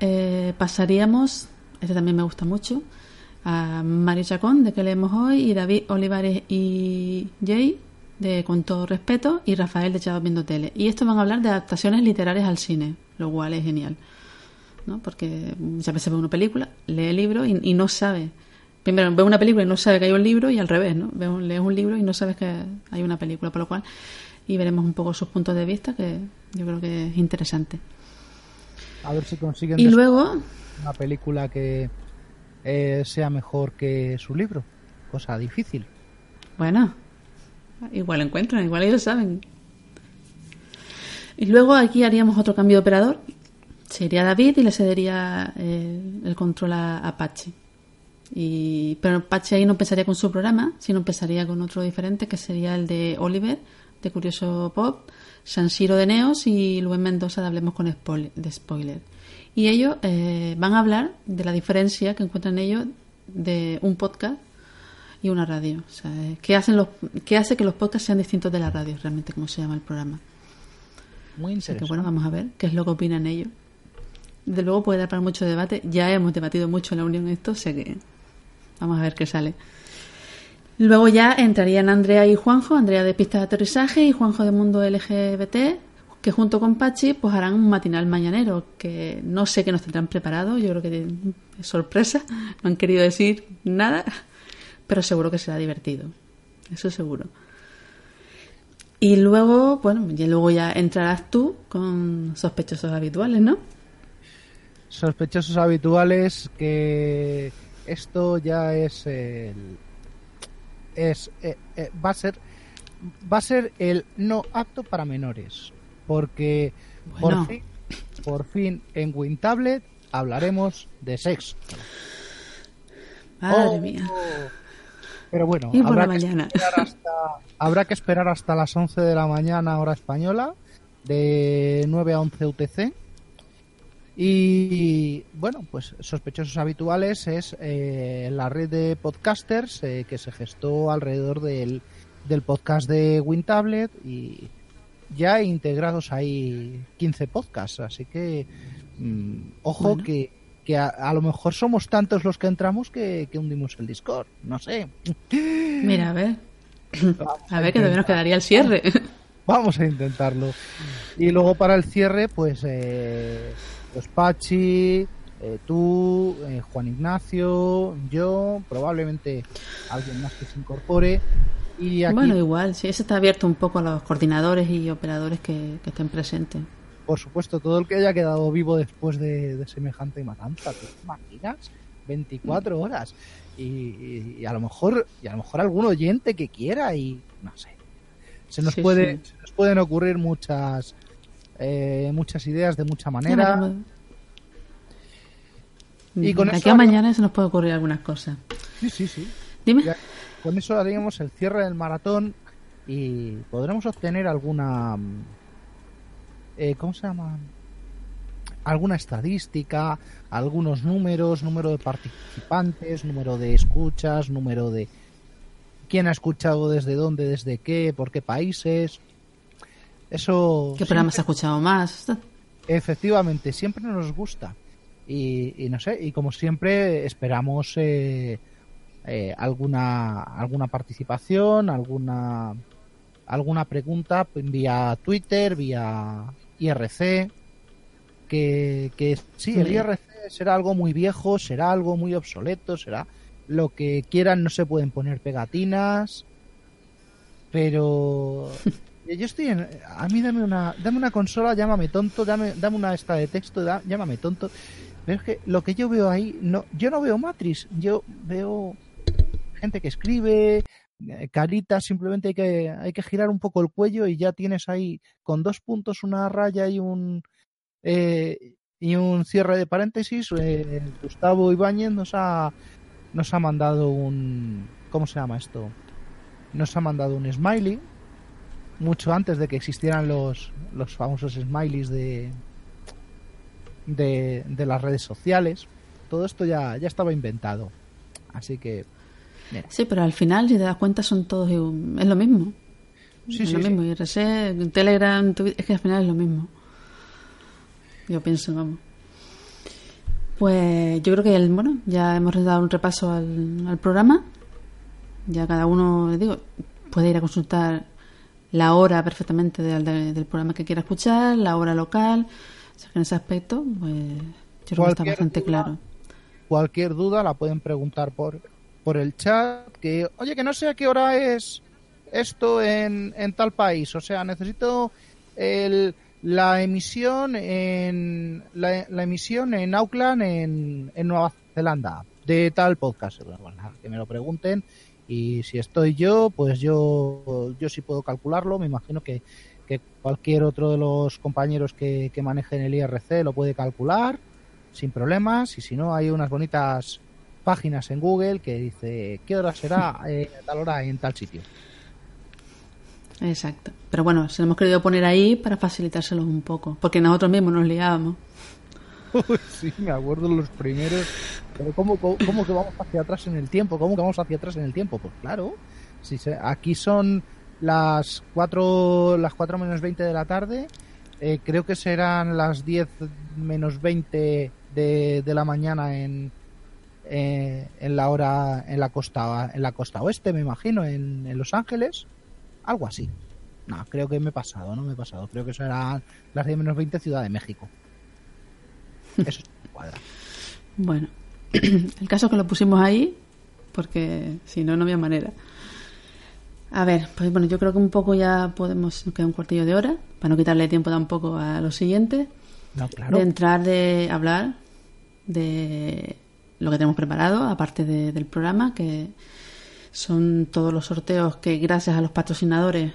eh, pasaríamos, este también me gusta mucho, a Mario Chacón, de que leemos hoy, y David Olivares y Jay, de Con todo respeto, y Rafael de Chavos Viendo Tele. Y estos van a hablar de adaptaciones literarias al cine, lo cual es genial. ¿no? Porque muchas veces ve una película, lee el libro y, y no sabe primero ve una película y no sabe que hay un libro y al revés, ¿no? Ve lees un libro y no sabes que hay una película, por lo cual y veremos un poco sus puntos de vista que yo creo que es interesante. A ver si consiguen y luego una película que eh, sea mejor que su libro, cosa difícil. Bueno, igual encuentran, igual ellos saben. Y luego aquí haríamos otro cambio de operador. Sería David y le cedería eh, el control a Apache. Y, pero Pache ahí no empezaría con su programa, sino empezaría con otro diferente que sería el de Oliver, de Curioso Pop, Sanshiro de Neos y Luis Mendoza de Hablemos con de Spoiler. Y ellos eh, van a hablar de la diferencia que encuentran ellos de un podcast y una radio. O sea, ¿qué, hacen los, ¿qué hace que los podcasts sean distintos de la radio, realmente, como se llama el programa? Muy interesante. que bueno, vamos a ver qué es lo que opinan ellos. De luego puede dar para mucho debate. Ya hemos debatido mucho en la Unión esto, sé que Vamos a ver qué sale. Luego ya entrarían Andrea y Juanjo, Andrea de pista de aterrizaje y Juanjo de mundo LGBT, que junto con Pachi pues harán un matinal mañanero, que no sé qué nos tendrán preparado, yo creo que es sorpresa, no han querido decir nada, pero seguro que será divertido, eso seguro. Y luego, bueno, y luego ya entrarás tú con sospechosos habituales, ¿no? Sospechosos habituales que esto ya es el es eh, eh, va a ser va a ser el no apto para menores porque por fin por fin en WinTablet hablaremos de sexo. Madre oh, mía pero bueno habrá, que hasta, habrá que esperar hasta las 11 de la mañana hora española de 9 a 11 UTC y bueno, pues sospechosos habituales es eh, la red de podcasters eh, que se gestó alrededor del, del podcast de WinTablet y ya integrados ahí 15 podcasts, así que mm, ojo que, que a, lo mejor somos tantos los que entramos que, hundimos el Discord, no sé. Mira, a ver. a, ver, que todavía nos quedaría el cierre. Vamos a intentarlo. Y luego para el cierre, pues... Eh, los Pachi, eh, tú, eh, Juan Ignacio, yo, probablemente alguien más que se incorpore. Y Bueno, igual, sí, ese está abierto un poco a los coordinadores y operadores que, estén presentes. Por supuesto, todo el que haya quedado vivo después de, semejante matanza, ¿te imaginas? 24 horas. Y, a lo mejor y a lo mejor algún oyente que quiera y no sé. Se nos puede se nos pueden ocurrir muchas eh, muchas ideas de mucha manera. Y con aquí a mañana se nos puede ocurrir algunas cosas. Sí, sí, sí. Dime. con eso haríamos el cierre del maratón y podremos obtener alguna. Eh, ¿Cómo se llama? Alguna estadística, algunos números, número de participantes, número de escuchas, número de quién ha escuchado desde dónde, desde qué, por qué países. Eso. ¿Qué programa has escuchado más? Efectivamente, siempre nos gusta. Y, no sé, y como siempre esperamos eh, eh, alguna alguna participación, alguna alguna pregunta vía Twitter, vía IRC, que, que sí, el IRC será algo muy viejo, será algo muy obsoleto, será lo que quieran, no se pueden poner pegatinas, pero Yo estoy en. A mí dame una, dame una consola, llámame tonto, dame, dame una esta de texto, llámame tonto. Pero es que lo que yo veo ahí, no, yo no veo Matrix, yo veo gente que escribe, eh, caritas, simplemente hay que, hay que girar un poco el cuello y ya tienes ahí con dos puntos una raya y un eh, y un cierre de paréntesis. Eh, Gustavo Ibáñez nos ha nos ha mandado un ¿cómo se llama esto? Nos ha mandado un smiley mucho antes de que existieran los, los famosos smileys de, de, las redes sociales. Todo esto ya, ya estaba inventado. Así que. Sí, pero al final, si te das cuenta, son todos. Es lo mismo. Sí, es sí, lo sí. mismo. IRC, Telegram, Twitter, es que al final es lo mismo. Yo pienso, vamos. Pues yo creo que, el, bueno, ya hemos dado un repaso al, al programa. Ya cada uno, digo, puede ir a consultar la hora perfectamente del, programa que quiera escuchar, la hora local. O sea que en ese aspecto, pues yo creo que está bastante duda, claro. Cualquier duda la pueden preguntar por, por el chat. Que, oye, que no sé a qué hora es esto en, en tal país. O sea, necesito el, la emisión en la, la emisión en Auckland, en, en Nueva Zelanda, de tal podcast. Bueno, nada, que me lo pregunten. Y si estoy yo, pues yo, yo sí puedo calcularlo. Me imagino que, que cualquier otro de los compañeros que, que manejen el IRC lo puede calcular sin problemas. Y si no, hay unas bonitas páginas en Google que dice qué hora será eh, tal hora en tal sitio. Exacto. Pero bueno, se lo hemos querido poner ahí para facilitárselos un poco, porque nosotros mismos nos liábamos. sí, me acuerdo los primeros. Pero ¿cómo, cómo, cómo que vamos hacia atrás en el tiempo? ¿Cómo que vamos hacia atrás en el tiempo? Pues claro, si se- aquí son las 4, las 4 menos 20 de la tarde. eh, creo que serán las 10 menos 20 de, de la mañana en, eh, en la hora en la costa en la costa oeste, me imagino, en, en Los Ángeles. Algo así. No, creo que me he pasado, no me he pasado. Creo que serán las 10 menos 20 Ciudad de México. Eso me cuadra. Bueno, el caso es que lo pusimos ahí, porque si no, no había manera. A ver, pues bueno, yo creo que un poco ya podemos, nos queda un cuartillo de hora, para no quitarle tiempo tampoco a los siguientes, No, claro. de entrar, de hablar de lo que tenemos preparado, aparte de- del programa, que son todos los sorteos que gracias a los patrocinadores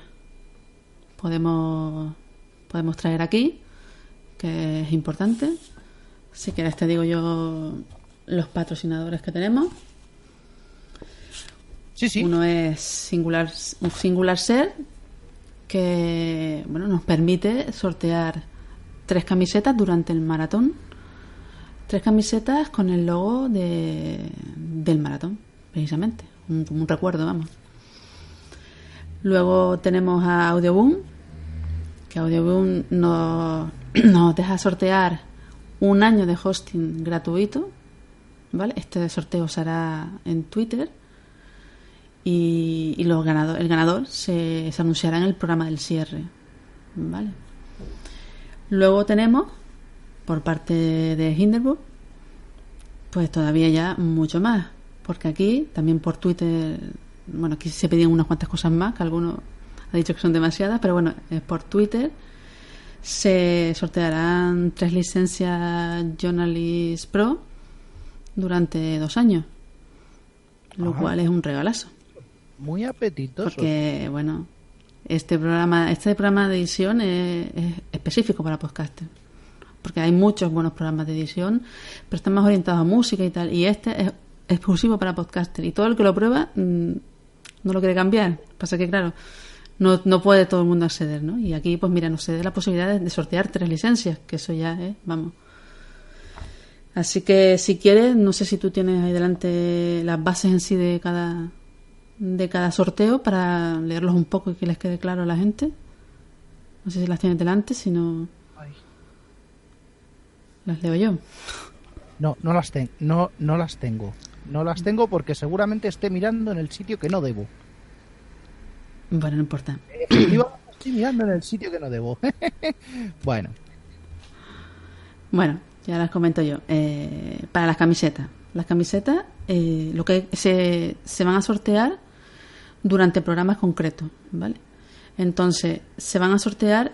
podemos, podemos traer aquí, que es importante. Si quieres te digo yo los patrocinadores que tenemos. Sí, sí. Uno es Singular, un Singular Ser, que bueno, nos permite sortear tres camisetas durante el maratón. Tres camisetas con el logo de, del maratón, precisamente. Un, un recuerdo, vamos. Luego tenemos a Audioboom, que Audioboom nos, nos deja sortear un año de hosting gratuito. ¿Vale? Este sorteo se hará en Twitter y, y los ganado- el ganador se, se anunciará en el programa del cierre. ¿Vale? Luego tenemos, por parte de Hinderburg, pues todavía ya mucho más. Porque aquí, también por Twitter, bueno, aquí se pedían unas cuantas cosas más, que alguno ha dicho que son demasiadas, pero bueno, es por Twitter. Se sortearán tres licencias Journalist Pro durante dos años, lo cual es un regalazo. Muy apetitoso. Porque, bueno, este programa, este programa de edición es, es específico para podcaster. Porque hay muchos buenos programas de edición, pero están más orientados a música y tal. Y este es exclusivo para podcaster. Y todo el que lo prueba mm, no lo quiere cambiar. Pasa que, claro, no, no puede todo el mundo acceder, ¿no? Y aquí, pues mira, nos se da la posibilidad de, sortear tres licencias, que eso ya es, vamos. Así que si quieres, no sé si tú tienes ahí delante las bases en sí de cada de cada sorteo para leerlos un poco y que les quede claro a la gente. No sé si las tienes delante, si no. Las leo yo. No, no las, ten- no, no las tengo. No las tengo porque seguramente esté mirando en el sitio que no debo. Bueno, no importa. Estoy mirando en el sitio que no debo. bueno, Bueno, ya las comento yo. Eh, para las camisetas. Las camisetas, eh, lo que se, se van a sortear durante programas concretos, ¿vale? Entonces, se van a sortear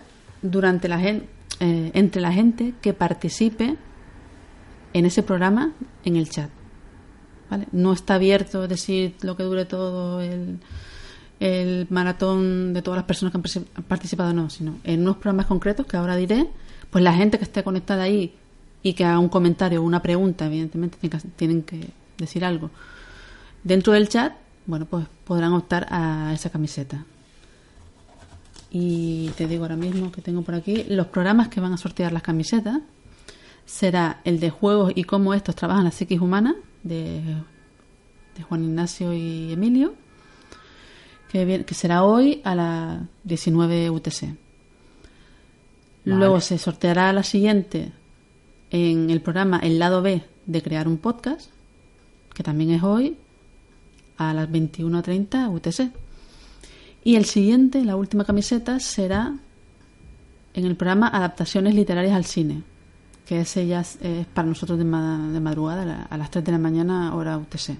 durante la gen- eh, entre la gente que participe en ese programa en el chat. ¿vale? No está abierto, decir, lo que dure todo el, el maratón de todas las personas que han particip- han participado, no, sino en unos programas concretos que ahora diré, pues la gente que esté conectada ahí y que haga un comentario o una pregunta, evidentemente tienen que decir algo. Dentro del chat, bueno, pues podrán optar a esa camiseta. Y te digo ahora mismo que tengo por aquí los programas que van a sortear las camisetas. Será el de juegos y cómo estos trabajan la psiquis humana, de de Juan Ignacio y Emilio, que, que será hoy a las 19 UTC. Luego se sorteará la siguiente en el programa El lado B de crear un podcast, que también es hoy a las 21.30 UTC. Y el siguiente, la última camiseta, será en el programa Adaptaciones Literarias al Cine, que ese ya es, para nosotros de, de madrugada, a las 3 de la mañana, hora UTC.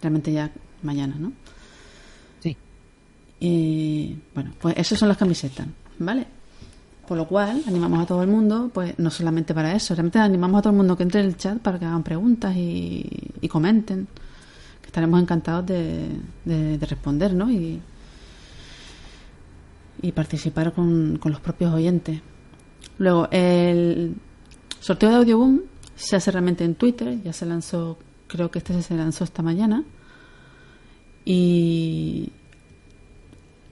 Realmente ya mañana, ¿no? Sí. Y bueno, pues esas son las camisetas, ¿vale? Por lo cual, animamos a todo el mundo, pues no solamente para eso, realmente animamos a todo el mundo que entre en el chat para que hagan preguntas y, comenten, que estaremos encantados de, de, responder, ¿no? Y, y participar con, con los propios oyentes. Luego, el sorteo de Audioboom se hace realmente en Twitter, ya se lanzó, creo que este se lanzó esta mañana. Y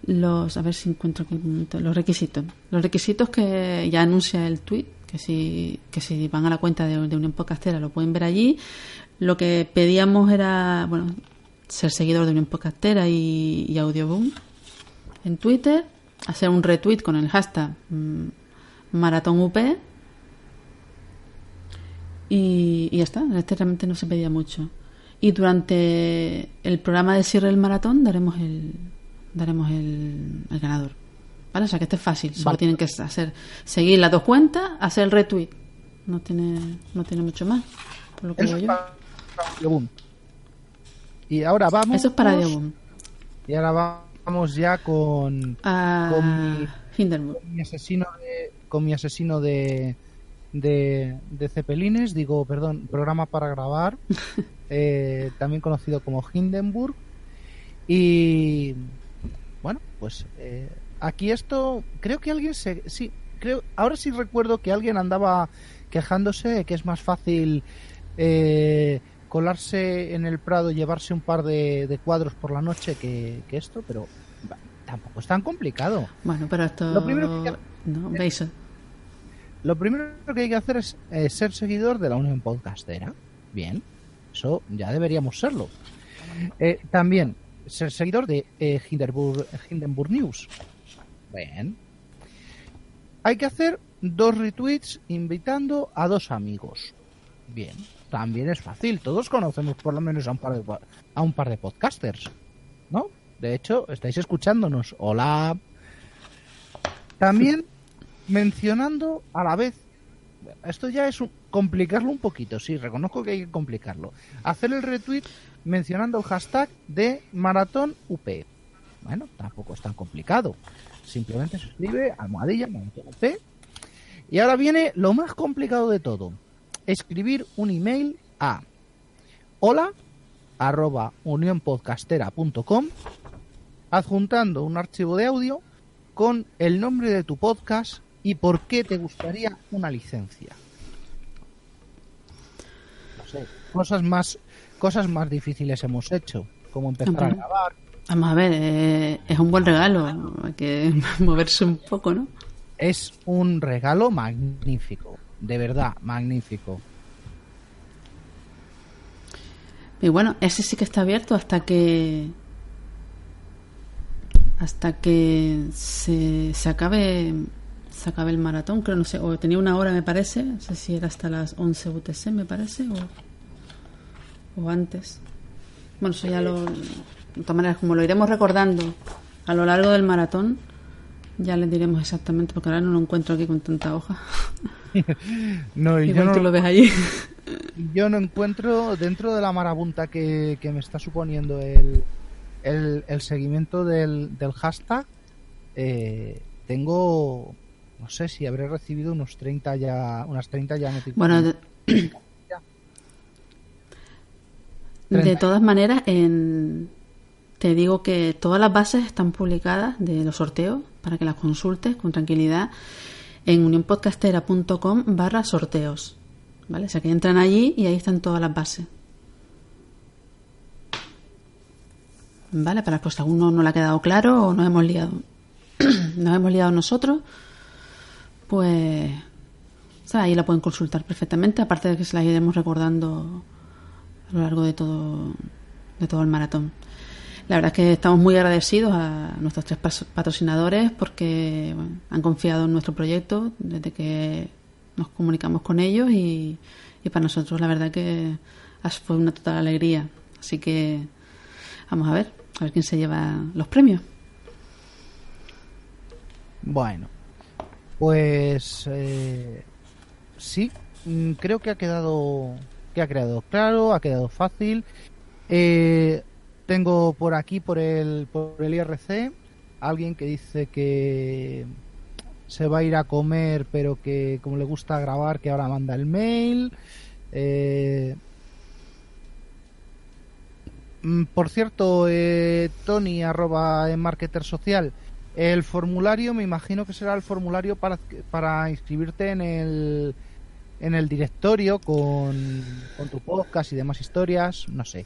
los, a ver si encuentro aquí los requisitos. Los requisitos que ya anuncia el tweet, que si, que si van a la cuenta de, de Unión Podcastera lo pueden ver allí. Lo que pedíamos era, bueno, ser seguidor de Unión Podcastera y, y Audioboom en Twitter, hacer un retweet con el hashtag mm, Maratón UP y, y ya está. Este realmente no se pedía mucho. Y durante el programa de cierre del maratón daremos el, daremos el, ganador. ¿Vale? O sea que este es fácil. Solo tienen que hacer, seguir las dos cuentas, hacer el retweet. No tiene, no tiene mucho más. Por lo que yo. Y ahora vamos. Eso es para Diabum. Y ahora vamos ya con. con, mi, asesino de. Con mi asesino de. De, de Cepelines, digo, perdón, programa para grabar, eh, también conocido como Hindenburg. Y, bueno, pues eh, aquí esto, creo que alguien se, sí, creo, ahora sí recuerdo que alguien andaba quejándose de que es más fácil eh, colarse en el Prado y llevarse un par de, cuadros por la noche que, esto, pero tampoco es tan complicado. Bueno, pero esto lo primero que, no, ¿veis? Lo primero que hay que hacer es eh, ser seguidor de la Unión Podcastera. Bien, eso ya deberíamos serlo. también ser seguidor de eh, Hindenburg, News. Bien. Hay que hacer dos retweets invitando a dos amigos. Bien, también es fácil. Todos conocemos por lo menos a un par de, a un par de podcasters, ¿no? De hecho, estáis escuchándonos. Hola. También mencionando a la vez. Esto ya es complicarlo un poquito, sí, reconozco que hay que complicarlo. Hacer el retweet mencionando el hashtag de Maratón UP. Bueno, tampoco es tan complicado. Simplemente se escribe almohadilla Maratón UP. Y ahora viene lo más complicado de todo. Escribir un email a hola arroba unionpodcastera.com adjuntando un archivo de audio con el nombre de tu podcast y por qué te gustaría una licencia. No sé, cosas más cosas más difíciles hemos hecho, como empezar a grabar. Vamos a ver, eh, es un buen regalo, hay que moverse un poco, ¿no? Es un regalo magnífico, de verdad, magnífico. Y bueno, ese sí que está abierto hasta que hasta que se, se acabe se acabe el maratón, creo, no sé, o tenía una hora me parece, no sé si era hasta las 11 UTC me parece, o o antes. Bueno, eso ya lo. De todas maneras, como lo iremos recordando a lo largo del maratón, ya les diremos exactamente, porque ahora no lo encuentro aquí con tanta hoja. no, y yo no, tú lo ves allí. yo no encuentro, dentro de la marabunta que, me está suponiendo el, el, seguimiento del, del hashtag, eh, tengo, no sé si habré recibido unos 30 ya, unas 30 ya notificaciones. Bueno, De todas maneras, en... te digo que todas las bases están publicadas de los sorteos para que las consultes con tranquilidad en unionpodcastera.com barra sorteos. ¿Vale? O sea que entran allí y ahí están todas las bases. ¿Vale? Para pues alguno no le ha quedado claro o nos hemos liado. nos hemos liado nosotros. Pues ahí la pueden consultar perfectamente, aparte de que se la iremos recordando a lo largo de todo, de todo el maratón. La verdad es que estamos muy agradecidos a nuestros tres patrocinadores porque han confiado en nuestro proyecto desde que nos comunicamos con ellos y, para nosotros la verdad que fue una total alegría. Así que vamos a ver, a ver quién se lleva los premios. Bueno, pues eh, sí, mm, creo que ha quedado que ha quedado claro, ha quedado fácil. Eh, tengo por aquí, por el, por el IRC, alguien que dice que se va a ir a comer, pero que como le gusta grabar, que ahora manda el mail. Eh, mm, por cierto, eh, Tony, arroba en Marketer Social, el formulario me imagino que será el formulario para, para inscribirte en el, en el directorio con, con tu podcast y demás historias, no sé.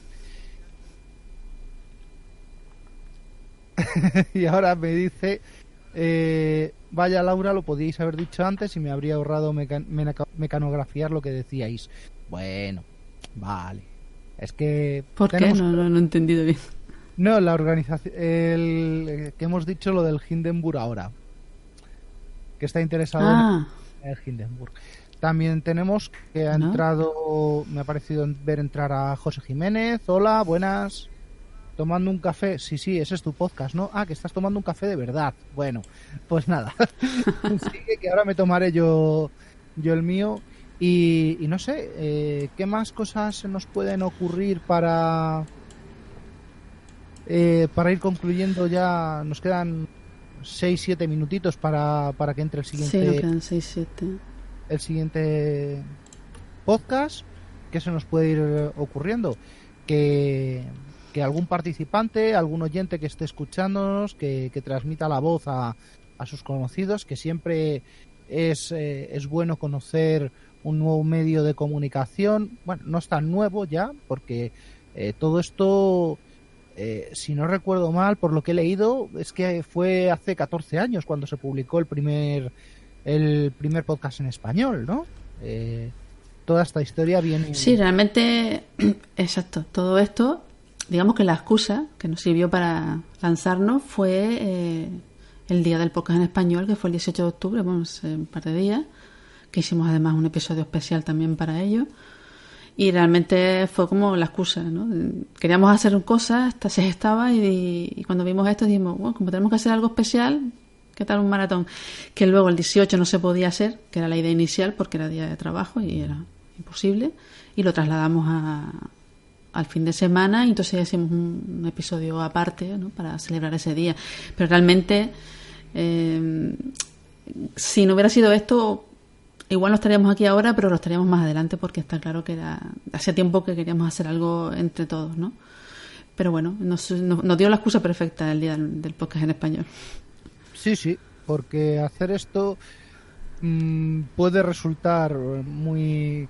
y ahora me dice, eh, vaya Laura, lo podíais haber dicho antes y me habría ahorrado mecanografiar lo que decíais. Bueno, vale. Es que... ¿Por qué? No, lo he entendido bien. No, la organización, el, que hemos dicho lo del Hindenburg ahora, que está interesado ah. en el Hindenburg. También tenemos que ha entrado, me ha parecido ver entrar a José Jiménez. Hola, buenas. Tomando un café. Sí, sí, ese es tu podcast, ¿no? Ah, que estás tomando un café de verdad. Bueno, pues nada. Sigue que ahora me tomaré yo, yo el mío. Y, no sé, eh, ¿qué más cosas se nos pueden ocurrir para eh, para ir concluyendo ya, nos quedan 6-7 minutitos para, para que entre el siguiente. Sí, El siguiente podcast. ¿Qué se nos puede ir ocurriendo? Que, que algún participante, algún oyente que esté escuchándonos, que, transmita la voz a, a, sus conocidos, que siempre es, eh, es bueno conocer un nuevo medio de comunicación. Bueno, no es tan nuevo ya, porque eh, todo esto eh, si no recuerdo mal, por lo que he leído, es que fue hace 14 años cuando se publicó el primer, el primer podcast en español, ¿no? Eh, toda esta historia viene. Sí, realmente, exacto. Todo esto, digamos que la excusa que nos sirvió para lanzarnos fue eh, el día del podcast en español, que fue el 18 de octubre, bueno, un par de días, que hicimos además un episodio especial también para ello y realmente fue como la excusa, ¿no? Queríamos hacer cosas, se estaba y, cuando vimos esto dijimos, bueno, como tenemos que hacer algo especial, ¿qué tal un maratón? Que luego el 18 no se podía hacer, que era la idea inicial porque era día de trabajo y era imposible, y lo trasladamos a, al fin de semana y entonces hicimos un, episodio aparte ¿no? para celebrar ese día. Pero realmente, eh, si no hubiera sido esto, igual no estaríamos aquí ahora, pero lo estaríamos más adelante porque está claro que era, hace tiempo que queríamos hacer algo entre todos, ¿no? Pero bueno, nos, dio la excusa perfecta el día del, podcast en español. Sí, sí, porque hacer esto mm, puede resultar muy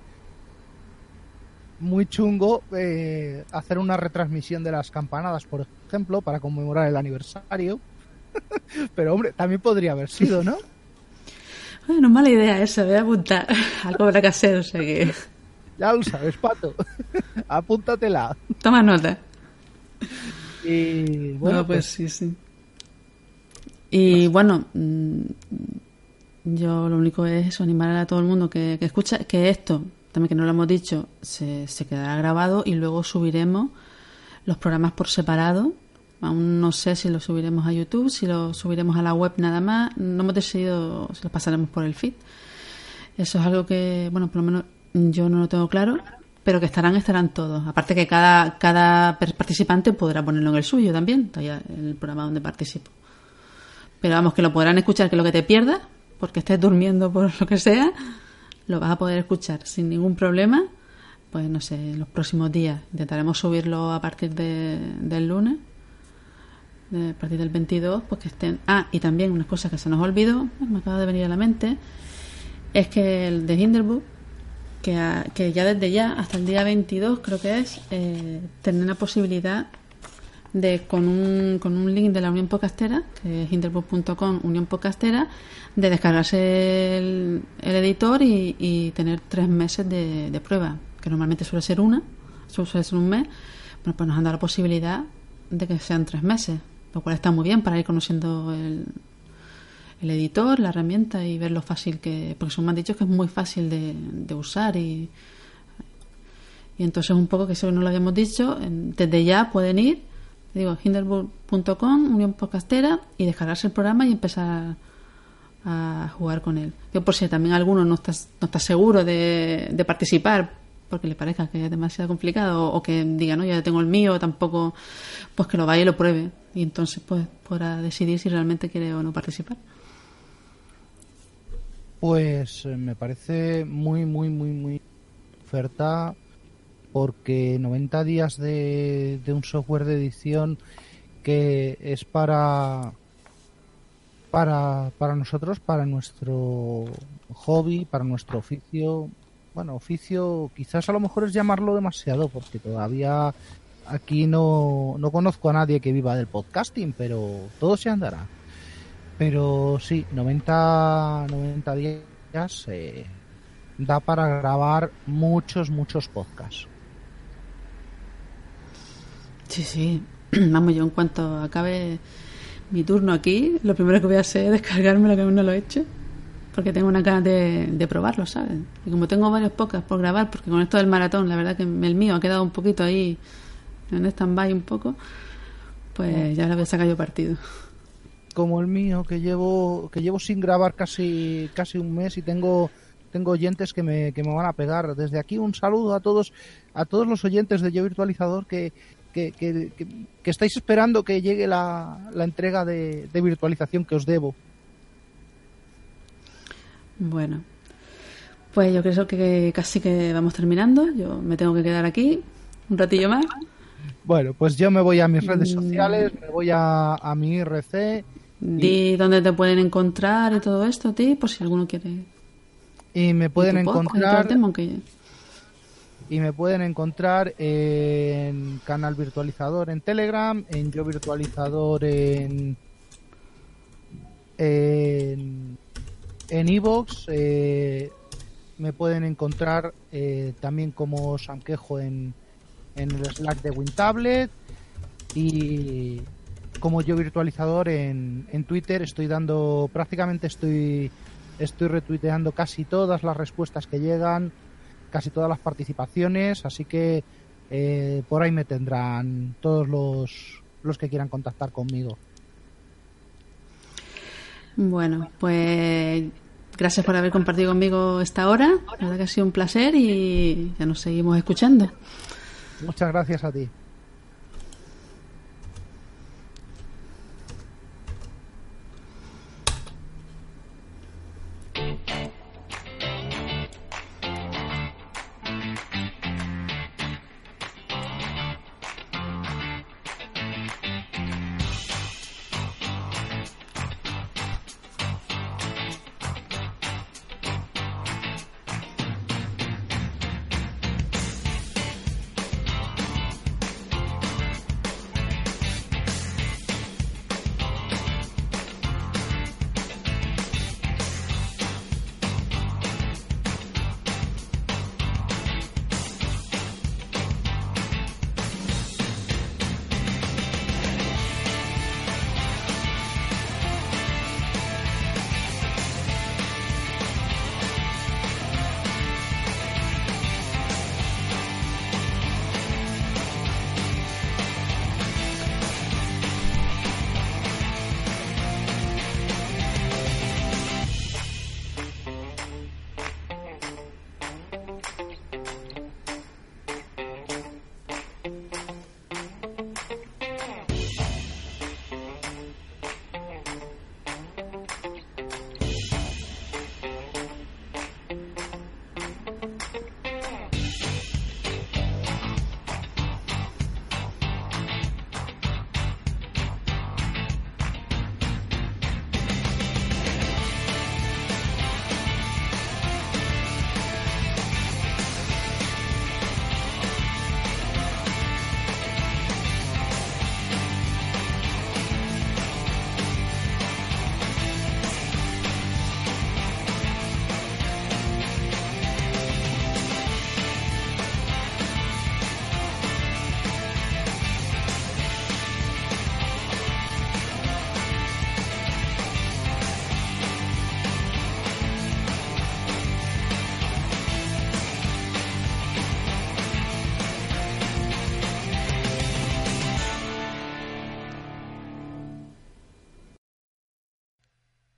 muy chungo eh, hacer una retransmisión de las campanadas, por ejemplo, para conmemorar el aniversario. Pero hombre, también podría haber sido, ¿no? Bueno, mala idea esa, voy a apuntar. Algo habrá que hacer, o sea que... Ya lo sabes, Pato. Apúntatela. Toma nota. Y bueno, pues, sí, sí. Y bueno, mm, yo lo único es eso, animar a todo el mundo que, que escucha, que esto, también que no lo hemos dicho, se, se quedará grabado y luego subiremos los programas por separado Aún no sé si lo subiremos a YouTube, si lo subiremos a la web nada más. No hemos decidido si lo pasaremos por el feed. Eso es algo que, bueno, por lo menos yo no lo tengo claro, pero que estarán, estarán todos. Aparte que cada, cada participante podrá ponerlo en el suyo también, en el programa donde participo. Pero vamos, que lo podrán escuchar, que lo que te pierdas, porque estés durmiendo por lo que sea, lo vas a poder escuchar sin ningún problema. Pues no sé, los próximos días intentaremos subirlo a partir de, del lunes a partir del 22, pues que estén. Ah, y también una cosa que se nos olvidó, me acaba de venir a la mente, es que el de Hinderbook, que, que ya desde ya hasta el día 22, creo que es, eh, tener la posibilidad de con un, con un link de la Unión Podcastera, que es hinderbook.com, Unión Podcastera, de descargarse el, editor y, tener tres meses de, de prueba, que normalmente suele ser una suele ser un mes, bueno, pues nos han dado la posibilidad de que sean tres meses, lo cual está muy bien para ir conociendo el, el editor, la herramienta y ver lo fácil que. Porque son me han dicho que es muy fácil de, de usar y. Y entonces un poco que eso no lo habíamos dicho, desde ya pueden ir, digo, hinderburg.com, Unión Podcastera, y descargarse el programa y empezar a jugar con él. Yo por si también alguno no está, no está seguro de, de participar porque le parezca que es demasiado complicado o, que diga, no, ya tengo el mío, tampoco, pues que lo vaya y lo pruebe. Y entonces pues podrá decidir si realmente quiere o no participar. Pues eh, me parece muy, muy, muy, muy oferta porque 90 días de, de un software de edición que es para para, para nosotros, para nuestro hobby, para nuestro oficio, bueno, oficio quizás a lo mejor es llamarlo demasiado porque todavía aquí no, no conozco a nadie que viva del podcasting, pero todo se andará. Pero sí, 90, 90 días eh, da para grabar muchos, muchos podcasts. Sí, sí. Vamos, yo en cuanto acabe mi turno aquí, lo primero que voy a hacer es descargarme lo que aún no lo he hecho. Porque tengo una ganas de, de probarlo, ¿sabes? Y como tengo varios podcasts por grabar, porque con esto del maratón, la verdad que el mío ha quedado un poquito ahí en stand-by un poco, pues ya le voy a sacar yo partido como el mío que llevo que llevo sin grabar casi casi un mes y tengo tengo oyentes que me, que me van a pegar desde aquí un saludo a todos a todos los oyentes de yo virtualizador que que, que, que, estáis esperando que llegue la, la entrega de, de, virtualización que os debo bueno pues yo creo que casi que vamos terminando yo me tengo que quedar aquí un ratillo más bueno, pues yo me voy a mis redes sociales, me voy a, a mi IRC Di dónde te pueden encontrar y todo esto, ti, por si alguno quiere. Y me pueden encontrar. Y me pueden encontrar en canal virtualizador en Telegram, en yo virtualizador en en en Evox, eh, me pueden encontrar eh, también como Sanquejo en, en el Slack de WinTablet y como yo virtualizador en, en Twitter. Estoy dando prácticamente estoy estoy retuiteando casi todas las respuestas que llegan casi todas las participaciones así que eh, por ahí me tendrán todos los los que quieran contactar conmigo. Bueno pues gracias por haber compartido conmigo esta hora. La verdad que ha sido un placer y ya nos seguimos escuchando. Muchas gracias a ti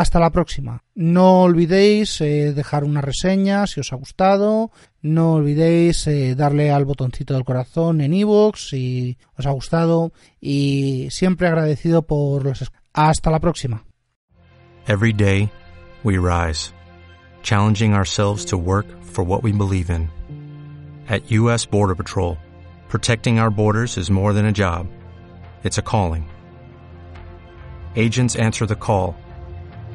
hasta la próxima. No olvidéis eh, dejar una reseña si os ha gustado. No olvidéis eh, darle al botoncito del corazón en iVoox si os ha gustado. Y siempre agradecido por los... Hasta la próxima. Every day, we rise, challenging ourselves to work for what we believe in. At U.S. Border Patrol, protecting our borders is more than a job, it's a calling. Agents answer the call